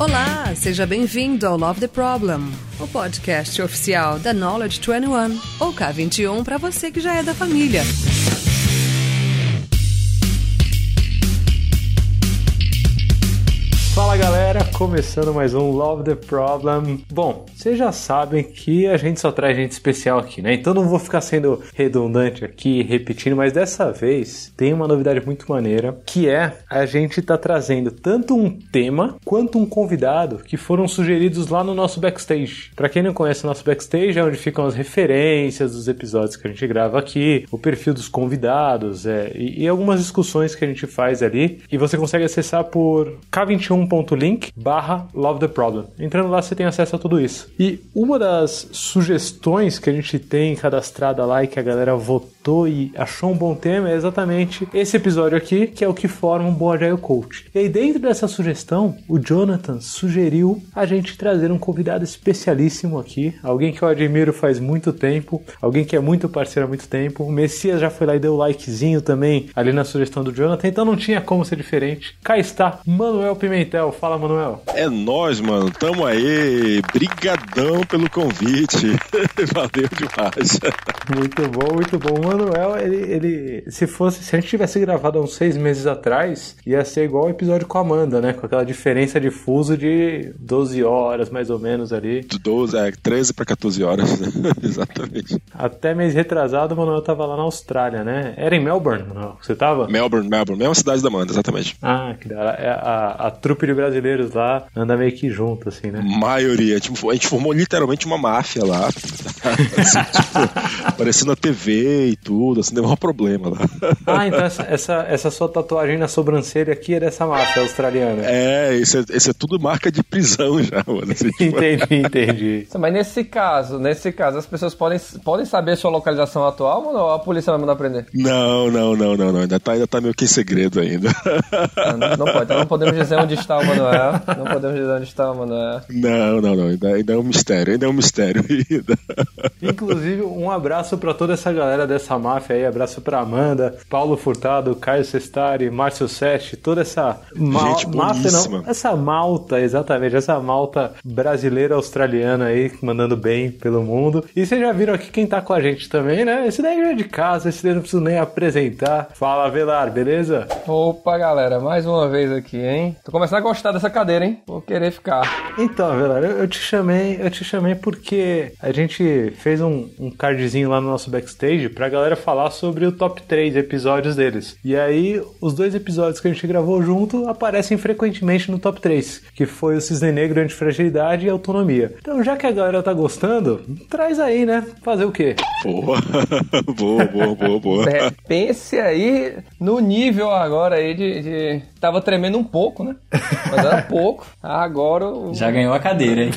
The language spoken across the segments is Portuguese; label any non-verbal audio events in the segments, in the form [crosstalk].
Olá, seja bem-vindo ao Love the Problem, o podcast oficial da Knowledge 21, ou K21 para você que já é da família. Fala galera, começando mais um Love the Problem. Bom, vocês já sabem que a gente só traz gente especial aqui, né? Então não vou ficar sendo redundante aqui, repetindo, mas dessa vez tem uma novidade muito maneira, que é a gente tá trazendo tanto um tema quanto um convidado que foram sugeridos lá no nosso backstage. Para quem não conhece o nosso backstage, é onde ficam as referências dos episódios que a gente grava aqui, o perfil dos convidados é, e, e algumas discussões que a gente faz ali. E você consegue acessar por k21.link barra Love the Problem. Entrando lá, você tem acesso a tudo isso. E uma das sugestões que a gente tem cadastrada lá e que a galera votou e achou um bom tema é exatamente esse episódio aqui, que é o que forma um bom Agile Coach. E aí, dentro dessa sugestão, o Jonathan sugeriu a gente trazer um convidado especialíssimo aqui, alguém que eu admiro faz muito tempo, alguém que é muito parceiro há muito tempo. O Messias já foi lá e deu likezinho também ali na sugestão do Jonathan, então não tinha como ser diferente. Cá está, Manuel Pimentel. Fala, Manuel. É nós, mano. Tamo aí. Brigadão pelo convite. [laughs] Valeu demais. Muito bom, muito bom. Manuel, ele, ele, se fosse, se a gente tivesse gravado há uns seis meses atrás, ia ser igual o episódio com a Amanda, né? Com aquela diferença de fuso de 12 horas, mais ou menos ali. 12, é, 13 para 14 horas? [laughs] Exatamente. Até mês retrasado, o Manuel tava lá na Austrália, né? Era em Melbourne, Manuel? Você tava? Melbourne, Melbourne. Mesma cidade da Amanda, exatamente. Ah, que da hora. É, A, a trupe de brasileiros lá anda meio que junto, assim, né? Maioria. Tipo, a gente formou literalmente uma máfia lá. [laughs] Assim, tipo, aparecendo na TV e tudo, assim, deu um problema lá. [laughs] Ah, então essa, essa, essa sua tatuagem na sobrancelha aqui é dessa máfia australiana. É, isso é, isso é tudo marca de prisão já, mano. Assim, tipo, Entendi, entendi. Mas nesse caso, nesse caso, as pessoas podem, podem saber sua localização atual ou não? A polícia vai mandar prender? Não, não, não, não, não. Ainda tá, ainda tá meio que em segredo ainda. Ah, Não, não pode. Então não podemos dizer onde está o Manuel. Não podemos dizer onde está o Manuel. Não, não, não. Ainda, ainda é um mistério, ainda é um mistério ainda. Inclusive, um abraço pra toda essa galera dessa máfia aí. Abraço pra Amanda, Paulo Furtado, Caio Sestari, Márcio Seste, toda essa ma- Gente máfia, não. Essa malta, exatamente, essa malta brasileira australiana aí, mandando bem pelo mundo. E vocês já viram aqui quem tá com a gente também, né? Esse daí já é de casa, esse daí não preciso nem apresentar. Fala, Velar, beleza? Opa, galera, mais uma vez aqui, hein? Tô começando a gostar dessa cadeira, hein? Vou querer ficar. Então, Velar, eu, eu te chamei, eu te chamei porque a gente fez um, um cardzinho lá no nosso backstage pra galera falar sobre o top 3 episódios deles. E aí, os dois episódios que a gente gravou junto aparecem frequentemente no top 3, que foi o Cisne Negro Antifragilidade e Autonomia. Então, já que a galera tá gostando, traz aí, né? Fazer o quê? Boa, [laughs] boa, boa, boa, boa. É, pense aí no nível agora aí de, de- Tava tremendo um pouco, né? Mas era pouco. [laughs] Agora o, Já ganhou a cadeira, hein?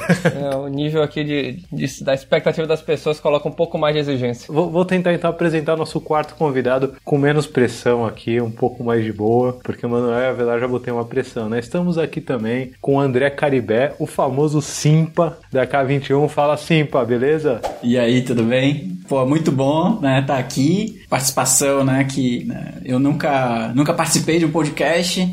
é, o nível aqui de, de- da expectativa das pessoas coloca um pouco mais de exigência. Vou, vou tentar então apresentar nosso quarto convidado com menos pressão aqui, um pouco mais de boa, porque o Manuel e a Velar já botei uma pressão, né? Estamos aqui também com o André Caribé, o famoso Simpa da K21. Fala Simpa, beleza? E aí, tudo bem? Pô, muito bom, né? Tá aqui. Participação, né? Que né, eu nunca, nunca participei de um podcast.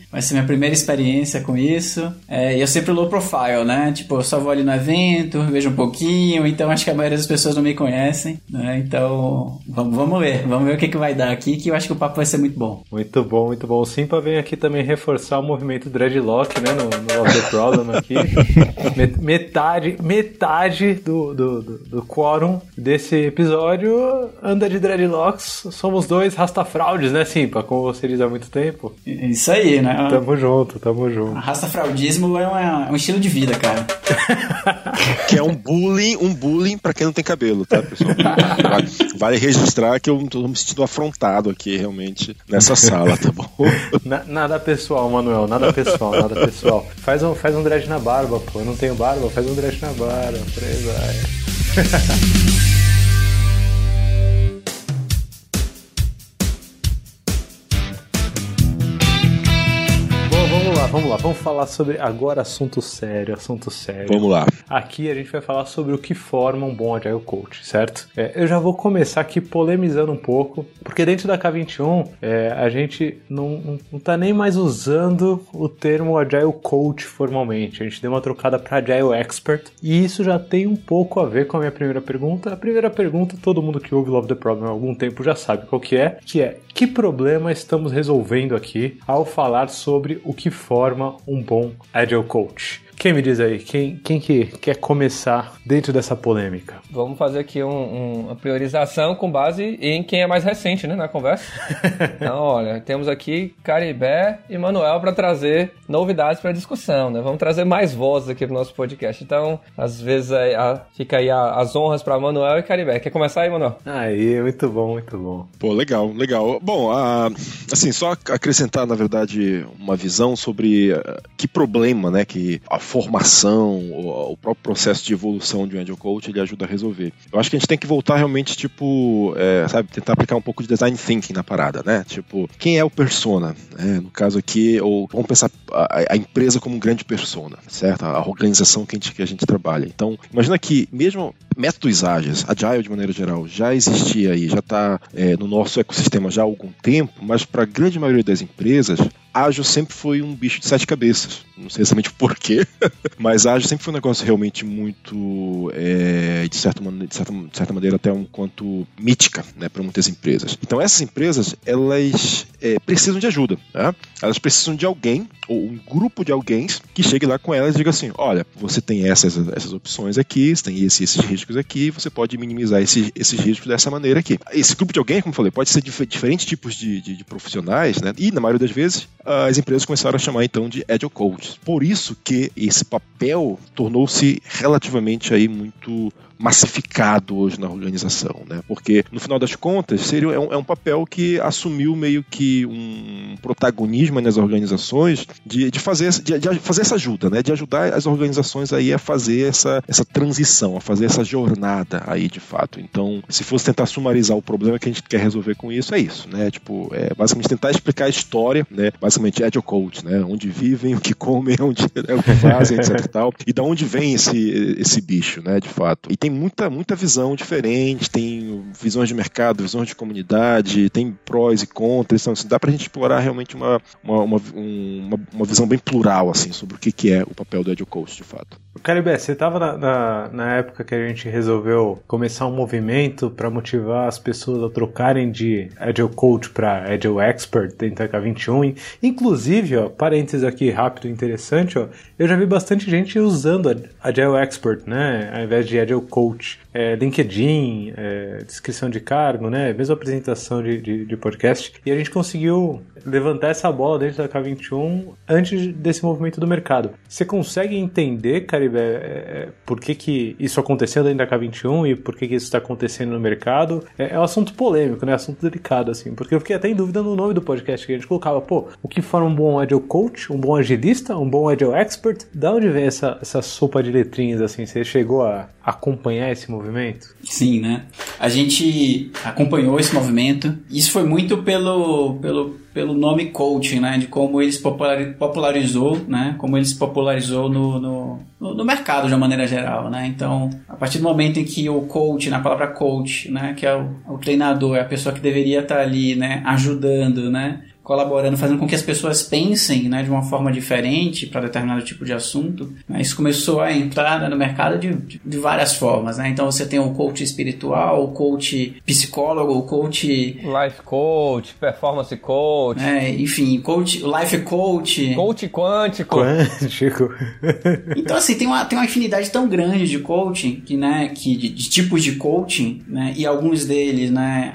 Vai ser minha primeira experiência com isso. É, e eu sempre low profile, né? Tipo, eu só vou ali no evento, vejo um pouquinho. Então acho que a maioria das pessoas não me conhecem, né? Então vamos, vamos ver. Vamos ver o que, que vai dar aqui, que eu acho que o papo vai ser muito bom. Muito bom, muito bom. O Simpa vem aqui também reforçar o movimento dreadlock, né? No, no Love the Problem aqui. [laughs] Met- Metade, metade do, do, do, do quórum desse episódio anda de dreadlocks. Somos dois rastafraudes, né, Simpa? Como você diz há muito tempo. Isso aí, né? Tamo junto, tamo junto. Rastafraudismo é, uma- é um estilo de vida, cara. [laughs] Que é um bullying, um bullying pra quem não tem cabelo, tá, pessoal? Vale, vale registrar que eu tô me sentindo afrontado aqui, realmente, nessa sala, tá bom? [laughs] Na- nada pessoal, Manuel, nada pessoal, nada pessoal. Faz um, faz um dread na barba, pô. Eu não tenho barba, faz um dread na barba. Por aí vai. [laughs] vamos lá. vamos falar sobre agora assunto sério, assunto sério. Vamos lá. Aqui a gente vai falar sobre o que forma um bom Agile Coach, certo? É, eu já vou começar aqui polemizando um pouco, porque dentro da K21 é, a gente não, não, não tá nem mais usando o termo Agile Coach formalmente. A gente deu uma trocada para Agile Expert e isso já tem um pouco a ver com a minha primeira pergunta. A primeira pergunta, todo mundo que ouve Love the Problem há algum tempo já sabe qual que é, que é que problema estamos resolvendo aqui ao falar sobre o que forma um bom Agile Coach? Quem me diz aí? Quem, quem que quer começar dentro dessa polêmica? Vamos fazer aqui um, um, uma priorização com base em quem é mais recente, né, na conversa. [laughs] então, olha, temos aqui Caribé e Manuel para trazer novidades para discussão, né? Vamos trazer mais vozes aqui pro nosso podcast. Então, às vezes aí, a, fica aí a, as honras para Manuel e Caribé. Quer começar aí, Manuel? Aí, muito bom, muito bom. Pô, legal, legal. Bom, a, assim, só acrescentar, na verdade, uma visão sobre uh, que problema, né, que a formação, o, o, próprio processo de evolução de um Agile Coach, ele ajuda a resolver. Eu acho que a gente tem que voltar realmente, tipo, é, sabe, tentar aplicar um pouco de design thinking na parada, né? Tipo, quem é o persona? Né? No caso aqui, ou vamos pensar a, a, empresa como um grande persona, certo? A organização que a gente, que a gente trabalha. Então, imagina que mesmo métodos ágeis, Agile de maneira geral, já existia aí, já está é, no nosso ecossistema já há algum tempo, mas para a grande maioria das empresas, ágil sempre foi um bicho de sete cabeças. Não sei exatamente porquê, [laughs] mas ágil sempre foi um negócio realmente muito, é, de, certa maneira, de, certa, de certa maneira, até um quanto mítica né, para muitas empresas. Então, essas empresas, elas é, precisam de ajuda. Né? Elas precisam de alguém, ou um grupo de alguém, que chegue lá com elas e diga assim: olha, você tem essas, essas opções aqui, você tem esses, esses riscos aqui, você pode minimizar esses, esses riscos dessa maneira aqui. Esse grupo de alguém, como eu falei, pode ser de diferentes tipos de, de, de profissionais, né? e na maioria das vezes as empresas começaram a chamar então de Agile Coaches. Por isso que esse papel tornou-se relativamente aí muito massificado hoje na organização, né? Porque no final das contas seria é um, é um papel que assumiu meio que um protagonismo nas organizações de, de fazer de, de, fazer essa ajuda, né? De ajudar as organizações aí a fazer essa, essa transição, a fazer essa jornada aí de fato. Então, se fosse tentar sumarizar o problema que a gente quer resolver com isso é isso, né? Tipo, é basicamente tentar explicar a história, né? Basicamente Agile Coach, né? Onde vivem, o que comem, [laughs] onde né? o que fazem, etc e tal. E da onde vem esse esse bicho, né? De fato. E tem muita, muita visão diferente, tem visões de mercado, visões de comunidade, tem prós e contras, então assim, dá pra gente explorar realmente uma, uma, uma, uma, uma visão bem plural assim, sobre o que, que é o papel do Coach de fato. Caribé, você estava na, na, na, época que a gente resolveu começar um movimento para motivar as pessoas a trocarem de Agile Coach para Agile Expert dentro da K21. Inclusive, ó, parênteses aqui rápido interessante, ó, eu já vi bastante gente usando Agile Expert, né, ao invés de Agile Coach é, LinkedIn, é, descrição de cargo, né? Mesma apresentação de, de, de, podcast. E a gente conseguiu levantar essa bola dentro da K21 antes desse movimento do mercado. Você consegue entender, Caribe, é, é, por que, que isso aconteceu dentro da K21 e por que, que isso está acontecendo no mercado? É, é, um assunto polêmico, né? Assunto delicado, assim. Porque eu fiquei até em dúvida no nome do podcast que a gente colocava. Pô, o que forma um bom Agile Coach, um bom agilista, um bom Agile Expert? Da onde vem essa, essa sopa de letrinhas, assim? Você chegou a acompanhar esse movimento? Sim, né? A gente acompanhou esse movimento. Isso foi muito pelo, pelo, pelo nome coaching, né? De como ele se popularizou, né? Como ele se popularizou no, no, no, mercado de uma maneira geral, né? Então, a partir do momento em que o coach, na palavra coach, né? Que é o, o treinador, é a pessoa que deveria estar ali, né? Ajudando, né? Colaborando, fazendo com que as pessoas pensem né, de uma forma diferente para determinado tipo de assunto. Né? Isso começou a entrar né, no mercado de, de, várias formas. Né? Então você tem o coach espiritual, o coach psicólogo, o coach. Life coach, performance coach. É, enfim, coach, life coach. Coach quântico. Quântico. então, assim, tem uma, tem uma infinidade tão grande de coaching, que, né, que, de, de tipos de coaching, né, e alguns deles, né,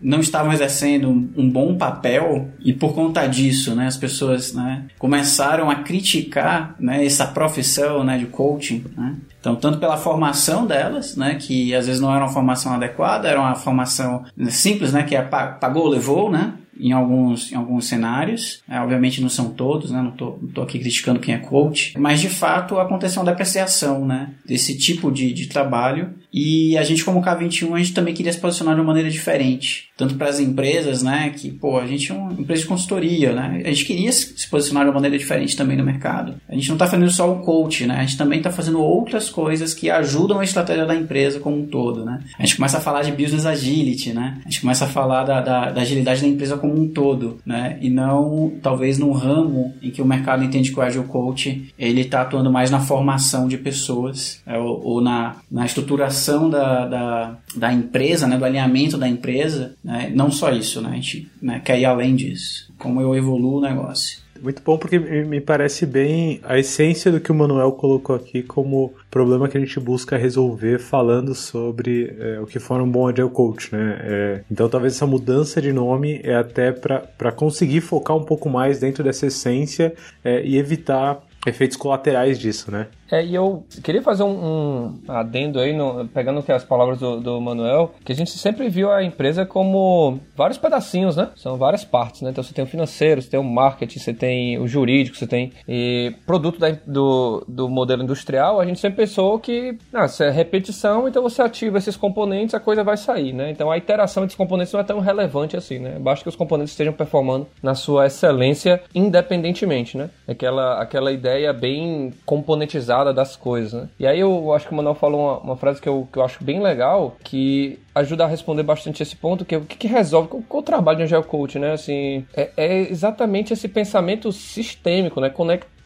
não estavam exercendo um bom papel e por conta disso, né, as pessoas, né, começaram a criticar, né, essa profissão, né, de coaching, né? Então, tanto pela formação delas, né, que às vezes não era uma formação adequada, era uma formação simples, né, que é pagou, levou, né, em alguns, em alguns cenários. É, obviamente não são todos, né? Não tô, não tô aqui criticando quem é coach. Mas de fato aconteceu uma depreciação, né? Desse tipo de, de trabalho E a gente, como K21, a gente também queria se posicionar de uma maneira diferente. Tanto para as empresas, né? Que, pô, a gente é uma empresa de consultoria, né? A gente queria se posicionar de uma maneira diferente também no mercado. A gente não está fazendo só o coach, né? A gente também está fazendo outras coisas que ajudam a estratégia da empresa como um todo, né? A gente começa a falar de business agility, né? A gente começa a falar da, da, da agilidade da empresa como um todo, né? E não, talvez, num ramo em que o mercado entende que o Agile Coach ele está atuando mais na formação de pessoas é, ou, ou, na, na estruturação da, da, da, empresa, né? Do alinhamento da empresa, né? Não só isso, né? A gente né, quer ir além disso. Como eu evoluo o negócio. Muito bom porque me parece bem a essência do que o Manuel colocou aqui como problema que a gente busca resolver falando sobre é, o que for um bom Agile Coach, né? É, então talvez essa mudança de nome é até para conseguir focar um pouco mais dentro dessa essência é, e evitar efeitos colaterais disso, né? É, e eu queria fazer um, um adendo aí, no, pegando as palavras do, do, Manuel, que a gente sempre viu a empresa como vários pedacinhos, né? São várias partes, né? Então você tem o financeiro, você tem o marketing, você tem o jurídico, você tem e produto da, do, do modelo industrial. A gente sempre pensou que ah, se é repetição, então você ativa esses componentes, a coisa vai sair, né? Então a interação entre os componentes não é tão relevante assim, né? Basta que os componentes estejam performando na sua excelência independentemente, né? Aquela, aquela ideia bem componentizada das coisas, né? E aí eu acho que o Manuel falou uma, uma frase que eu, que eu acho bem legal, que ajuda a responder bastante esse ponto, que é o que, que resolve, qual, qual o trabalho de um geocoach, né? Assim, é, é, exatamente esse pensamento sistêmico, né?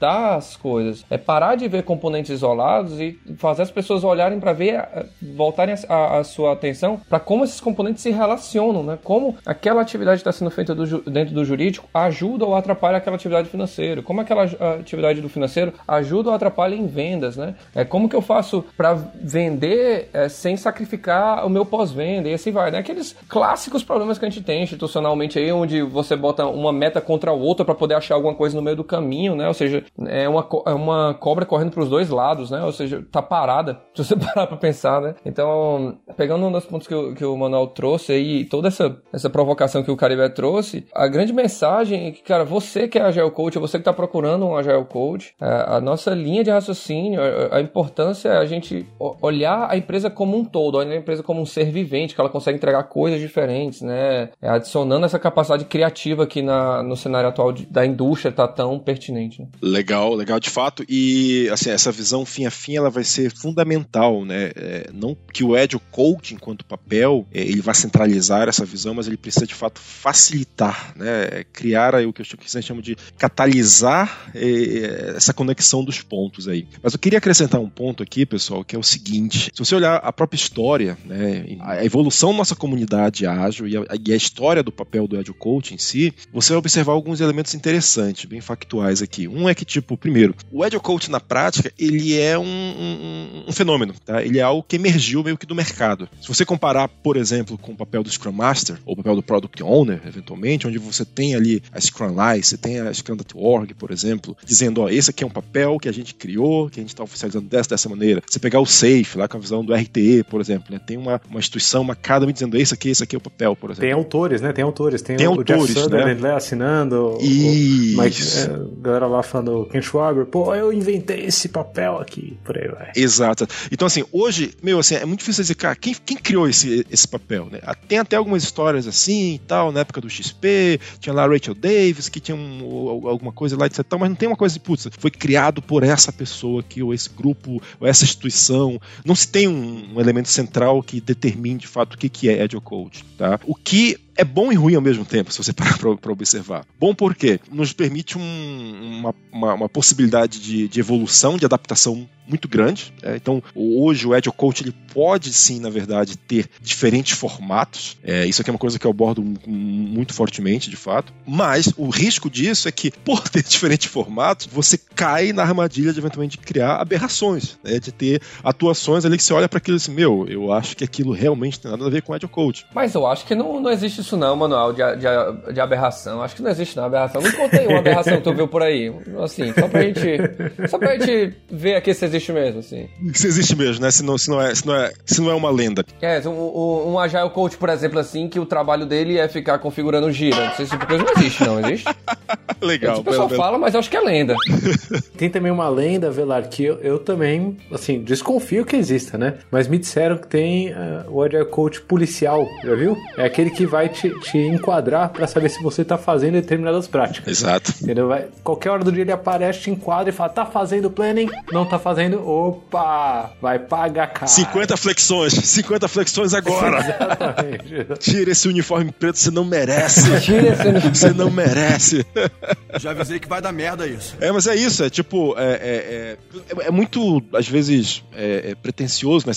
Conectar as coisas. É parar de ver componentes isolados e fazer as pessoas olharem para ver, eh, voltarem a, a sua atenção para como esses componentes se relacionam, né? Como aquela atividade está sendo feita do, dentro do jurídico ajuda ou atrapalha aquela atividade financeira. Como aquela atividade do financeiro ajuda ou atrapalha em vendas, né? É como que eu faço para vender é, sem sacrificar o meu pós-venda e assim vai, né? Aqueles clássicos problemas que a gente tem institucionalmente aí, onde você bota uma meta contra a outra para poder achar alguma coisa no meio do caminho, né? Ou seja, é uma, é uma cobra correndo para os dois lados, né? Ou seja, tá parada, [laughs] se você parar para pensar, né? Então, pegando um dos pontos que o, que o Manuel trouxe aí, toda essa, essa provocação que o Caribe trouxe, a grande mensagem é que, cara, você que é Agile Coach, você que está procurando um Agile Coach, a, a nossa linha de raciocínio, a, a, importância é a gente olhar a empresa como um todo, olhar a empresa como um ser vivente, que ela consegue entregar coisas diferentes, né? É, adicionando essa capacidade criativa que na, no cenário atual de, da indústria está tão pertinente. Né? Legal, legal de fato. E assim, essa visão fim a fim ela vai ser fundamental, né? É, não que o Agile Coach, enquanto papel, é, ele vai centralizar essa visão, mas ele precisa de fato facilitar, né? Criar aí, o que gente chama de catalisar é, essa conexão dos pontos aí. Mas eu queria acrescentar um ponto aqui, pessoal, que é o seguinte: se você olhar a própria história, né, a evolução da nossa comunidade ágil e a, e a história do papel do Agile Coach em si, você vai observar alguns elementos interessantes, bem factuais aqui. Um é que tipo, primeiro, o Agile Coach na prática, ele é um, um, um, fenômeno, tá? Ele é algo que emergiu meio que do mercado. Se você comparar, por exemplo, com o papel do Scrum Master, ou o papel do Product Owner, eventualmente, onde você tem ali a Scrum Life, você tem a Scrum.org, por exemplo, dizendo, ó, esse aqui é um papel que a gente criou, que a gente está oficializando dessa, dessa maneira. Você pegar o SAFE, lá com a visão do RTE, por exemplo, né? Tem uma, uma instituição, uma academy dizendo, esse aqui, esse aqui é o papel, por exemplo. Tem autores, né? Tem autores. Tem, tem o, autores, o Jeff né? assinando, Isso. o Mike, é, galera lá falando, Ken Schwaber, pô, eu inventei esse papel aqui, por aí vai. Exato. Então, assim, hoje, meu, assim, é muito difícil dizer, cara, quem, quem criou esse, esse papel, né? Tem até algumas histórias assim e tal, na época do XP, tinha lá Rachel Davis, que tinha um, alguma coisa lá, etc. Mas não tem uma coisa de, putz, foi criado por essa pessoa aqui, ou esse grupo, ou essa instituição. Não se tem um, um elemento central que determine, de fato, o que, que é Agile Coach, tá? O que é bom e ruim ao mesmo tempo, se você [laughs] parar para observar. Bom porque nos permite um, uma, uma, uma, possibilidade de, de, evolução, de adaptação muito grande. É, então, hoje o Agile Coach ele pode sim, na verdade, ter diferentes formatos. É, isso aqui é uma coisa que eu abordo muito fortemente, de fato. Mas o risco disso é que, [laughs] por ter diferentes formatos, você cai na armadilha de eventualmente criar aberrações, né, de ter atuações ali que você olha para aquilo e assim, meu, eu acho que aquilo realmente tem nada a ver com Agile Coach. Mas eu acho que não, não existe isso não, manual de, de, de aberração. Acho que não existe não, aberração. Me contei uma aberração que tu viu por aí. Assim, só pra gente. Só pra gente ver aqui se existe mesmo, assim. Se existe mesmo, né? Se não, se não, é, se não, é, se não é uma lenda. É, um, um, Agile Coach, por exemplo, assim, que o trabalho dele é ficar configurando gira. Esse tipo de coisa não existe, não existe? [laughs] Legal. O pessoal fala, mas eu acho que é lenda. [laughs] Tem também uma lenda, Velar, que eu, eu também, assim, desconfio que exista, né? Mas me disseram que tem uh, o Agile Coach policial, já viu? É aquele que vai te, te enquadrar para saber se você tá fazendo determinadas práticas. Exato. Entendeu? Vai, qualquer hora do dia ele aparece, te enquadra e fala: tá fazendo planning? Não tá fazendo? Opa! Vai pagar cara. 50 flexões, [laughs] 50 flexões agora. [laughs] Exatamente. Tira esse uniforme preto, você não merece. Tira esse uniforme. Você não merece. [laughs] Já avisei que vai dar merda isso. É, mas é isso, é tipo, é, é, é, é muito, às vezes, é, é pretencioso, né?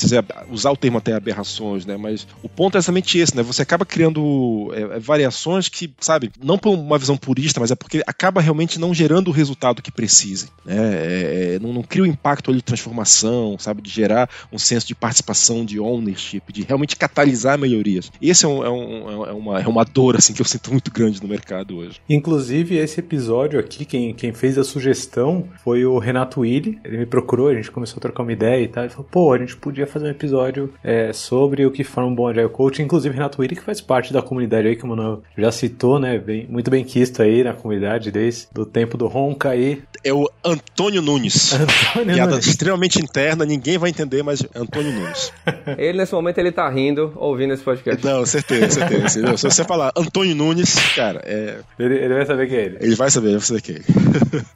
usar o termo até aberrações, né? Mas o ponto é exatamente esse, né? Você acaba criando é, variações que, sabe, não por uma visão purista, mas é porque acaba realmente não gerando o resultado que precise, né? não, não cria o impacto ali de transformação, sabe? De gerar um senso de participação, de ownership, de realmente catalisar melhorias. Esse é, um, é, um, é, uma, é uma dor, assim, que eu sinto muito grande no mercado hoje. Inclusive, esse episódio aqui, quem, quem fez a sugestão foi o Renato Willi. Ele me procurou, a gente começou a trocar uma ideia e tal. Ele falou, pô, a gente podia fazer um episódio é, sobre o que forma um bom Agile Coach. Inclusive, Renato Willi, que faz parte da comunidade aí, que o Manuel já citou, né? Bem, muito bem quisto aí na comunidade desde o tempo do Ronca aí. É o Antônio Nunes. [laughs] Antônio Piada Nunes. extremamente interna, ninguém vai entender, mas Antônio Nunes. [laughs] ele, nesse momento, ele tá rindo ouvindo esse podcast. Não, certeza, certeza. Se você falar Antônio Nunes, cara, é. Ele, ele vai saber quem é ele. Ele vai saber, é ele.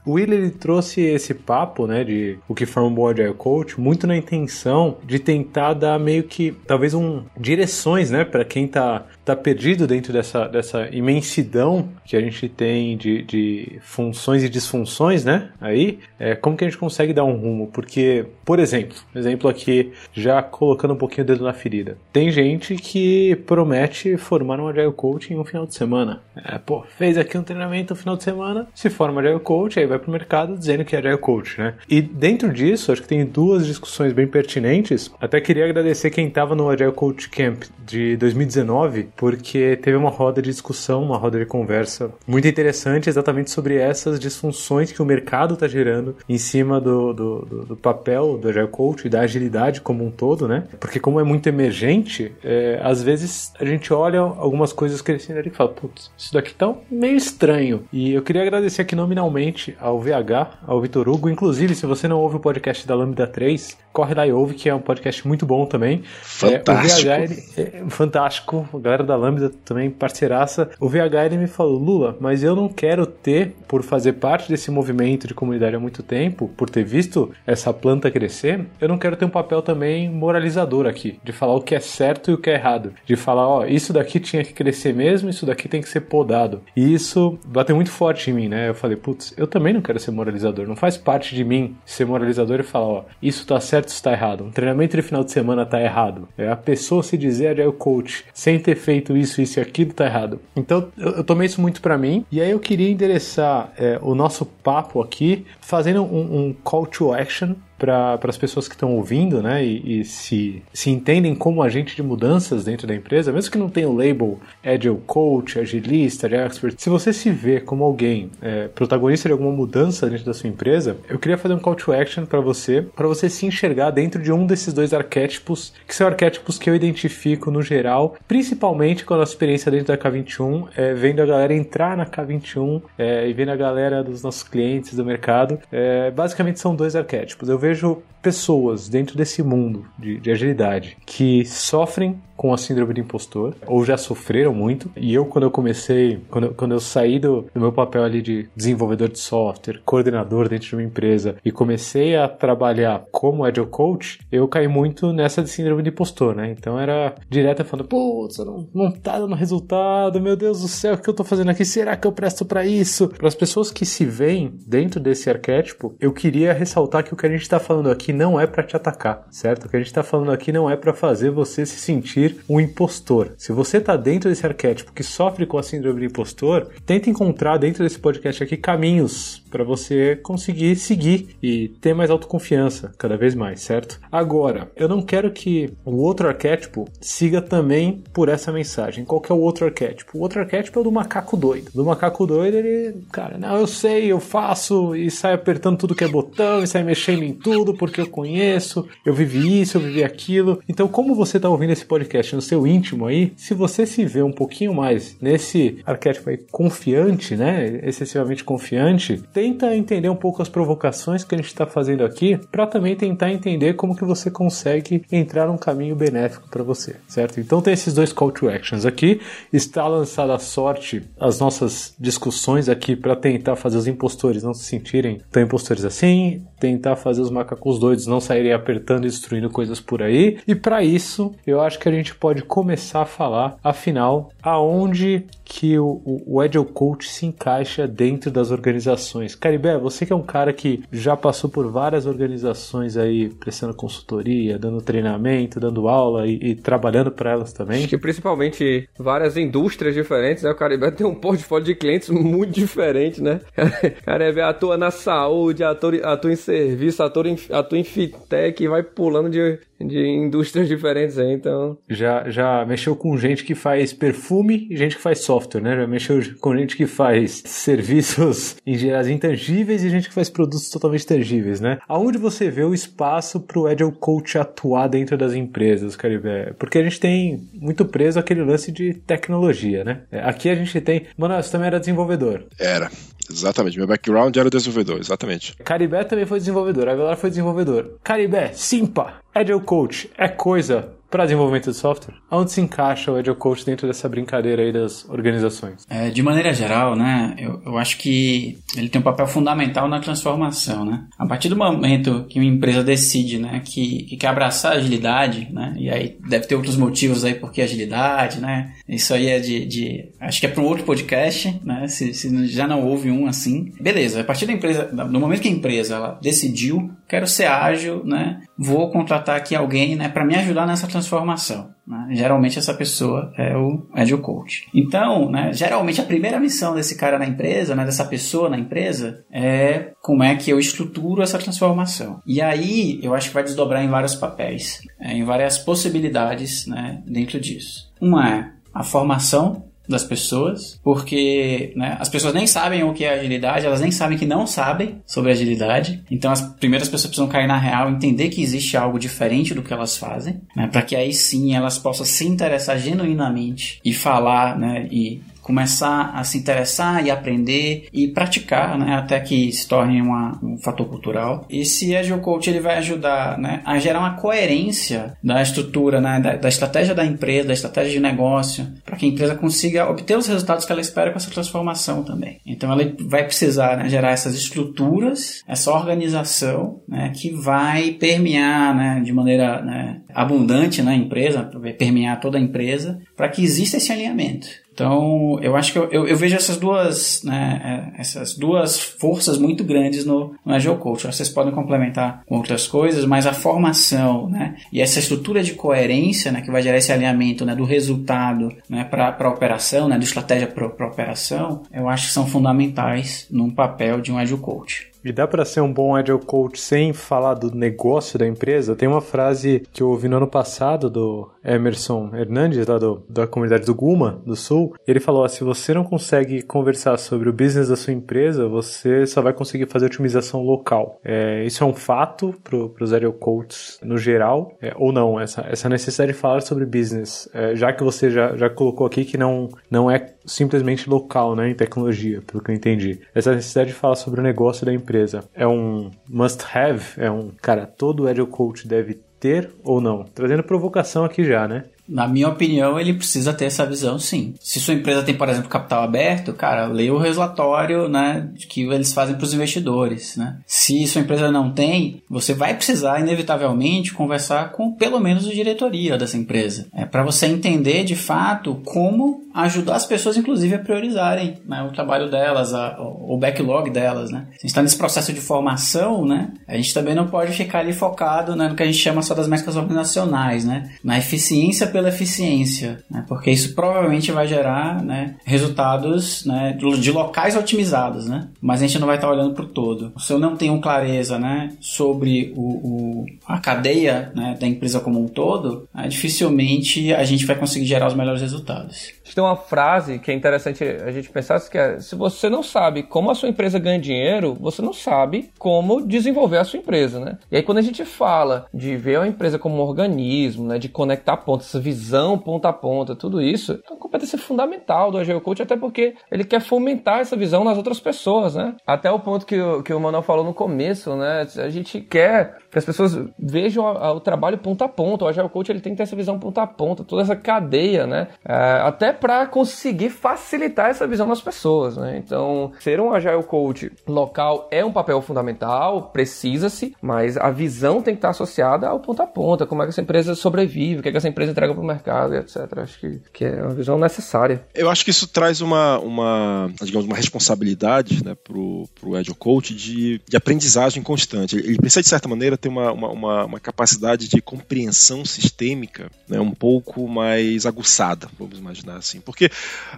o Will, ele trouxe esse papo, né, de o que forma um bom Agile Coach, muito na intenção de tentar dar meio que, talvez, um direções, né, para quem tá tá perdido dentro dessa, dessa imensidão que a gente tem de, de funções e disfunções, né? Aí, é, como que a gente consegue dar um rumo? Porque, por exemplo, exemplo aqui, já colocando um pouquinho o dedo na ferida. Tem gente que promete formar um Agile Coach em um final de semana. É, pô, fez aqui um treinamento no final de semana, se forma Agile Coach, aí vai pro mercado dizendo que é Agile Coach, né? E dentro disso, acho que tem duas discussões bem pertinentes. Até queria agradecer quem estava no Agile Coach Camp de 2019, porque teve uma roda de discussão, uma roda de conversa muito interessante exatamente sobre essas disfunções que o mercado está gerando em cima do, do, do, do, papel do Agile Coach e da agilidade como um todo, né? Porque como é muito emergente, é, às vezes a gente olha algumas coisas crescendo ali e fala, putz, isso daqui tá meio estranho. E eu queria agradecer aqui nominalmente ao VH, ao Vitor Hugo. Inclusive, se você não ouve o podcast da Lambda 3, corre lá e ouve, que é um podcast muito bom também. Fantástico. É, o VH, ele, é fantástico. A galera da Lambda também parceiraça. O VH ele me falou, Lula, mas eu não quero ter, por fazer parte desse movimento de comunidade há muito tempo, por ter visto essa planta crescer, eu não quero ter um papel também moralizador aqui, de falar o que é certo e o que é errado. De falar, ó, isso daqui tinha que crescer mesmo, isso daqui tem que ser podado. E isso bateu muito forte em mim, né? Eu falei, putz, eu também não quero ser moralizador. Não faz parte de mim ser moralizador e falar, ó, isso tá certo, isso tá errado. Um treinamento de final de semana tá errado. É a pessoa se dizer, é o coach, sem ter feito isso, isso e aquilo, tá errado. Então, eu, eu tomei isso muito para mim. E aí eu queria endereçar é, o nosso papo aqui fazendo um, um call to action para as pessoas que estão ouvindo, né, e, e, se, se entendem como agente de mudanças dentro da empresa, mesmo que não tenha o label Agile Coach, Agilista, Agile Expert, se você se vê como alguém é, protagonista de alguma mudança dentro da sua empresa, eu queria fazer um call to action para você, para você se enxergar dentro de um desses dois arquétipos, que são arquétipos que eu identifico no geral, principalmente com a nossa experiência dentro da K21, é, vendo a galera entrar na K21 é, e vendo a galera dos nossos clientes do mercado. É, basicamente são dois arquétipos. Eu vejo pessoas dentro desse mundo de, de agilidade que sofrem com a síndrome do impostor, ou já sofreram muito. E eu, quando eu comecei, quando eu, quando eu saí do, do meu papel ali de desenvolvedor de software, coordenador dentro de uma empresa, e comecei a trabalhar como Agile Coach, eu caí muito nessa de síndrome do impostor, né? Então era direto falando, putz, não, não tá dando resultado, meu Deus do céu, o que eu tô fazendo aqui? Será que eu presto para isso? Para as pessoas que se veem dentro desse arquétipo, eu queria ressaltar que o que a gente tá falando aqui não é para te atacar, certo? O que a gente tá falando aqui não é para fazer você se sentir um impostor. Se você está dentro desse arquétipo que sofre com a síndrome do impostor, tenta encontrar dentro desse podcast aqui caminhos para você conseguir seguir e ter mais autoconfiança cada vez mais, certo? Agora, eu não quero que o outro arquétipo siga também por essa mensagem. Qual que é o outro arquétipo? O outro arquétipo é o do macaco doido. Do macaco doido, ele, cara, não, eu sei, eu faço e sai apertando tudo que é botão e sai mexendo em tudo porque eu conheço, eu vivi isso, eu vivi aquilo. Então, como você está ouvindo esse podcast no seu íntimo aí, se você se vê um pouquinho mais nesse arquétipo aí confiante, né, excessivamente confiante, tenta entender um pouco as provocações que a gente está fazendo aqui para também tentar entender como que você consegue entrar num caminho benéfico para você, certo? Então tem esses dois call to actions aqui. Está lançada a sorte as nossas discussões aqui para tentar fazer os impostores não se sentirem tão impostores assim, tentar fazer os macacos doidos não saírem apertando e destruindo coisas por aí. E para isso, eu acho que a gente pode começar a falar, afinal, aonde que o, o, Agile Coach se encaixa dentro das organizações. Caribé, você que é um cara que já passou por várias organizações aí, prestando consultoria, dando treinamento, dando aula e, e trabalhando para elas também. Acho que principalmente várias indústrias diferentes, né? O Caribé tem um portfólio de clientes muito diferente, né? [laughs] Caribé atua na saúde, atua, atua em serviço, atua em, atua em fintech e vai pulando de, de indústrias [laughs] diferentes aí, então. Já, já mexeu com gente que faz perfume e gente que faz software, né? Já mexeu com gente que faz serviços [laughs] em gerais intangíveis e gente que faz produtos totalmente tangíveis, né? Aonde você vê o espaço pro Agile Coach atuar dentro das empresas, Caribé? Porque a gente tem muito preso aquele lance de tecnologia, né? É, aqui a gente tem. Mano, você também era desenvolvedor. Era. Exatamente, meu background era desenvolvedor, exatamente. Caribé também foi desenvolvedor, agora foi desenvolvedor. Caribé, Simpa, Agile Coach é coisa para desenvolvimento de software? Onde se encaixa o Agile Coach dentro dessa brincadeira aí das organizações? É, de maneira geral, né, eu, eu acho que ele tem um papel fundamental na transformação, né? A partir do momento que uma empresa decide, né, que, que quer abraçar a agilidade, né, e aí deve ter outros motivos aí porque agilidade, né? Isso aí é de, de acho que é para um outro podcast, né? Se, se já não houve um assim, beleza. A partir da empresa, no momento que a empresa ela decidiu, quero ser ágil, né? Vou contratar aqui alguém, né, para me ajudar nessa transformação. Né? Geralmente essa pessoa é o Agile Coach. Então, né, geralmente a primeira missão desse cara na empresa, né, dessa pessoa na empresa, é como é que eu estruturo essa transformação. E aí eu acho que vai desdobrar em vários papéis, é, em várias possibilidades né, dentro disso. Uma é a formação das pessoas, porque né, as pessoas nem sabem o que é agilidade, elas nem sabem que não sabem sobre agilidade. Então as primeiras pessoas precisam cair na real, entender que existe algo diferente do que elas fazem, né, para que aí sim elas possam se interessar genuinamente e falar, né, e começar a se interessar e aprender e praticar, né, até que se torne uma, um fator cultural. Esse Agile Coach ele vai ajudar né, a gerar uma coerência da estrutura, né, da, da estratégia da empresa, da estratégia de negócio, para que a empresa consiga obter os resultados que ela espera com essa transformação também. Então ela vai precisar né, gerar essas estruturas, essa organização né, que vai permear né, de maneira né, abundante na empresa, permear toda a empresa, para que exista esse alinhamento. Então, eu acho que eu, eu, eu vejo essas duas, né, é, essas duas forças muito grandes no, no Agile Coach. Vocês podem complementar com outras coisas, mas a formação, né, e essa estrutura de coerência, né, que vai gerar esse alinhamento, né, do resultado, né, para a operação, né, de estratégia para operação, eu acho que são fundamentais num papel de um Agile Coach. E dá para ser um bom agile coach sem falar do negócio da empresa? Tem uma frase que eu ouvi no ano passado do Emerson Hernandes, lá do, da comunidade do Guma, do Sul. Ele falou: se você não consegue conversar sobre o business da sua empresa, você só vai conseguir fazer otimização local. É, isso é um fato para os coaches no geral, é, ou não? Essa, essa necessidade de falar sobre business, é, já que você já, já colocou aqui que não, não é simplesmente local, né, em tecnologia, pelo que eu entendi. Essa necessidade de falar sobre o negócio da empresa é um must have, é um, cara, todo agile coach deve ter ou não? Trazendo provocação aqui já, né? Na minha opinião, ele precisa ter essa visão, sim. Se sua empresa tem, por exemplo, capital aberto, cara, leia o relatório, né, que eles fazem para os investidores, né? Se sua empresa não tem, você vai precisar inevitavelmente conversar com pelo menos a diretoria dessa empresa, é para você entender de fato como ajudar as pessoas, inclusive, a priorizarem né, o trabalho delas, a, o backlog delas, né? A gente está nesse processo de formação, né? A gente também não pode ficar ali focado né, no que a gente chama só das métricas organizacionais, né? Na eficiência pela eficiência, né? Porque isso provavelmente vai gerar né, resultados né, de locais otimizados, né? Mas a gente não vai estar olhando para o todo. Se eu não tenho clareza né, sobre o, o a cadeia né, da empresa como um todo, né, dificilmente a gente vai conseguir gerar os melhores resultados. Tem uma frase que é interessante a gente pensar, que é, se você não sabe como a sua empresa ganha dinheiro, você não sabe como desenvolver a sua empresa, né? E aí quando a gente fala de ver a empresa como um organismo, né, de conectar pontos, visão ponta a ponta, tudo isso, é uma competência fundamental do Agile Coach, até porque ele quer fomentar essa visão nas outras pessoas, né? Até o ponto que o, que o Manuel falou no começo, né? A gente quer que as pessoas vejam a, a, o trabalho ponta a ponta. O Agile Coach ele tem que ter essa visão ponta a ponta, toda essa cadeia, né? É, até para conseguir facilitar essa visão nas pessoas, né? Então, ser um Agile Coach local é um papel fundamental, precisa-se, mas a visão tem que estar associada ao ponta a ponta, como é que essa empresa sobrevive, o que, é que essa empresa entrega para o mercado, etc. Acho que, que é uma visão necessária. Eu acho que isso traz uma, uma digamos, uma responsabilidade né, para o Agile Coach de, de aprendizagem constante. Ele precisa, de certa maneira, ter uma, uma, uma capacidade de compreensão sistêmica né, um pouco mais aguçada, vamos imaginar assim. Porque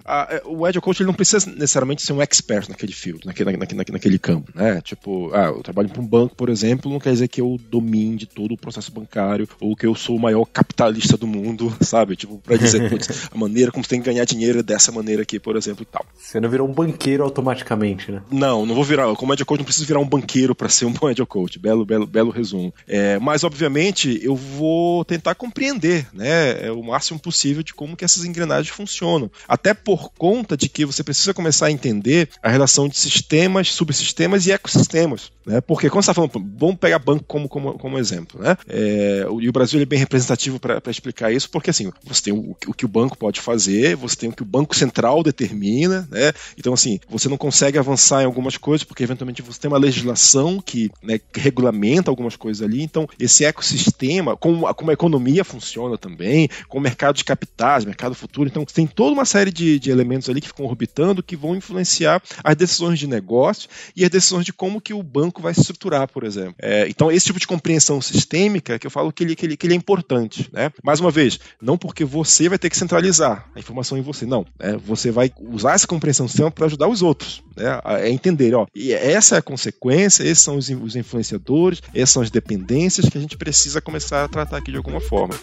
a, é, o Agile Coach ele não precisa necessariamente ser um expert naquele field, naquele, naquele, naquele campo. Né? Tipo, ah, eu trabalho para um banco, por exemplo, não quer dizer que eu domine de todo o processo bancário ou que eu sou o maior capitalista do mundo, [laughs] sabe? Tipo, para dizer, putz, a maneira como você tem que ganhar dinheiro é dessa maneira aqui, por exemplo, e tal. Você não virou um banqueiro automaticamente, né? Não, não vou virar. Como Agile Coach, não preciso virar um banqueiro para ser um bom Agile Coach. Belo, belo, belo resumo. É, mas, obviamente, eu vou tentar compreender né, é, o máximo possível de como que essas engrenagens funcionam. Até por conta de que você precisa começar a entender a relação de sistemas, subsistemas e ecossistemas. Né? Porque quando você está falando, vamos pegar banco como, como, como exemplo, né? É, e o Brasil é bem representativo para explicar isso, porque assim, você tem o, o, que o banco pode fazer, você tem o que o Banco Central determina, né? Então, assim, você não consegue avançar em algumas coisas, porque eventualmente você tem uma legislação que, né, que regulamenta algumas coisas ali. Então, esse ecossistema, como, como a economia funciona também, com o mercado de capitais, mercado futuro, então tem toda uma série de, de elementos ali que ficam orbitando que vão influenciar as decisões de negócio e as decisões de como que o banco vai se estruturar, por exemplo. É, então, esse tipo de compreensão sistêmica que eu falo que ele, que ele, que ele é importante. Né? Mais uma vez, não porque você vai ter que centralizar a informação em você, não. Né? Você vai usar essa compreensão sistêmica para ajudar os outros. Né? É entender, ó, e essa é a consequência, esses são os, os influenciadores, essas são as dependências que a gente precisa começar a tratar aqui de alguma forma.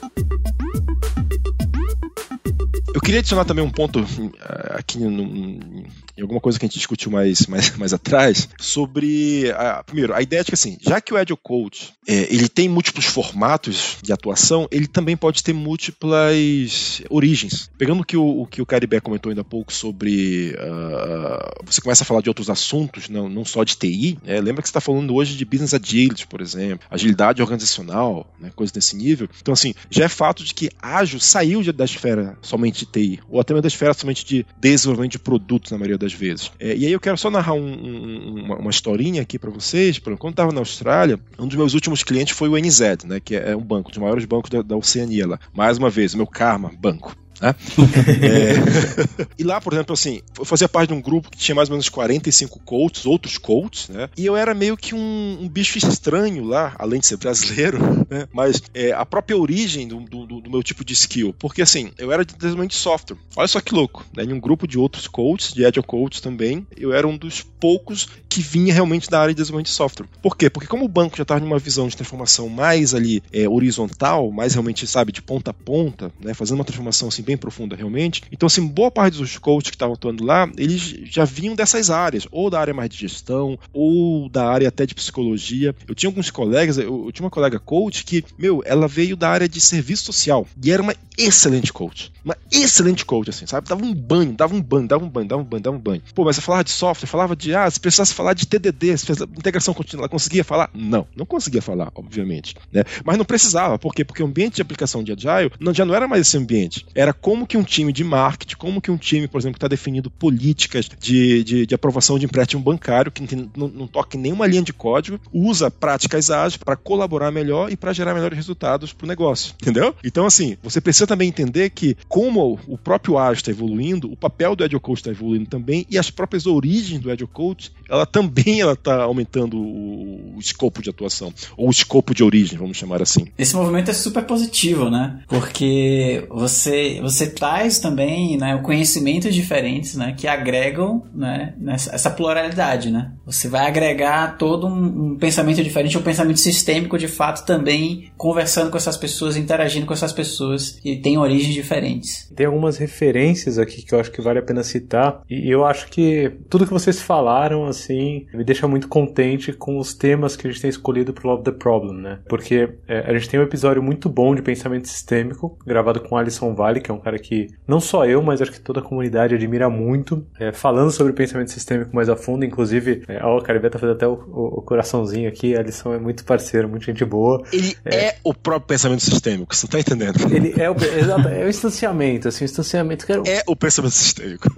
Queria adicionar também um ponto eh, aqui em alguma coisa que a gente discutiu mais, mais, mais atrás, sobre, a, primeiro, a ideia de que, assim, já que o Agile Coach é, ele tem múltiplos formatos de atuação, ele também pode ter múltiplas origens. Pegando o que o, o que o Caribé comentou ainda há pouco sobre uh, você começa a falar de outros assuntos, não, não só de TI, né? lembra que você está falando hoje de business agility, por exemplo, agilidade organizacional, né? coisas desse nível. Então, assim, já é fato de que ágil saiu da esfera somente de TI, ou até mesmo da esfera somente de desenvolvimento de produtos, na maioria das vezes. É, e aí eu quero só narrar um, um, uma, uma, historinha aqui para vocês. Quando estava na Austrália, um dos meus últimos clientes foi o NZ, né, que é um banco, um dos maiores bancos da, da Oceania lá. Mais uma vez, o meu Karma Banco. Né? [laughs] é... [laughs] e lá, por exemplo, assim, eu fazia parte de um grupo que tinha mais ou menos 45 coaches, outros coaches, né? E eu era meio que um, um bicho estranho lá, além de ser brasileiro, [laughs] né? Mas é, a própria origem do, do, do, meu tipo de skill, porque assim, eu era de desenvolvimento de software. Olha só que louco, né? Em um grupo de outros coaches, de agile coaches também, eu era um dos poucos que vinha realmente da área de desenvolvimento de software. Por quê? Porque como o banco já estava numa visão de transformação mais ali é, horizontal, mais realmente, sabe, de ponta a ponta, né? Fazendo uma transformação assim bem profunda realmente. Então, assim, boa parte dos coaches que estavam atuando lá, eles já vinham dessas áreas, ou da área mais de gestão, ou da área até de psicologia. Eu tinha alguns colegas, eu, eu tinha uma colega coach que, meu, ela veio da área de serviço social e era uma excelente coach. Uma excelente coach, assim, sabe? Dava um banho, dava um banho, dava um banho, dava um banho, dava um banho. Pô, mas você falava de software, falava de, ah, se precisasse falar de TDD, se fez integração contínua, ela conseguia falar? Não, não conseguia falar, obviamente, né? Mas não precisava, por quê? Porque o ambiente de aplicação de Agile não, já não era mais esse ambiente. Era como que um time de marketing, como que um time, por exemplo, que está definindo políticas de, de, de, aprovação de empréstimo bancário, que não, não, não toca em nenhuma linha de código, usa práticas ágeis para colaborar melhor e para gerar melhores resultados para o negócio, entendeu? Então, assim, você precisa também entender que, como o próprio ágil está evoluindo, o papel do Agile Coach está evoluindo também, e as próprias origens do Agile Coach, ela também está aumentando o, o, escopo de atuação, ou o escopo de origem, vamos chamar assim. Esse movimento é super positivo, né? Porque você, você traz também né, conhecimentos diferentes, né? Que agregam né, nessa, essa pluralidade, né? Você vai agregar todo um, um pensamento diferente, um pensamento sistêmico de fato também conversando com essas pessoas, interagindo com essas pessoas que têm origens diferentes. Tem algumas referências aqui que eu acho que vale a pena citar, e eu acho que tudo que vocês falaram, assim, me deixa muito contente com os temas que a gente tem escolhido pro Love the Problem, né? Porque é, a gente tem um episódio muito bom de pensamento sistêmico, gravado com Alison Vale, que é um cara que não só eu, mas acho que toda a comunidade admira muito, é, falando sobre pensamento sistêmico mais a fundo, inclusive, é, ó, o Caribé tá fazendo até o, o, o, coraçãozinho aqui, a Alison é muito parceiro, muito gente boa. Ele é, é o próprio pensamento sistêmico, você tá entendendo? Ele é o, exato, é o instanciamento, assim, o instanciamento. Que é o pensamento sistêmico.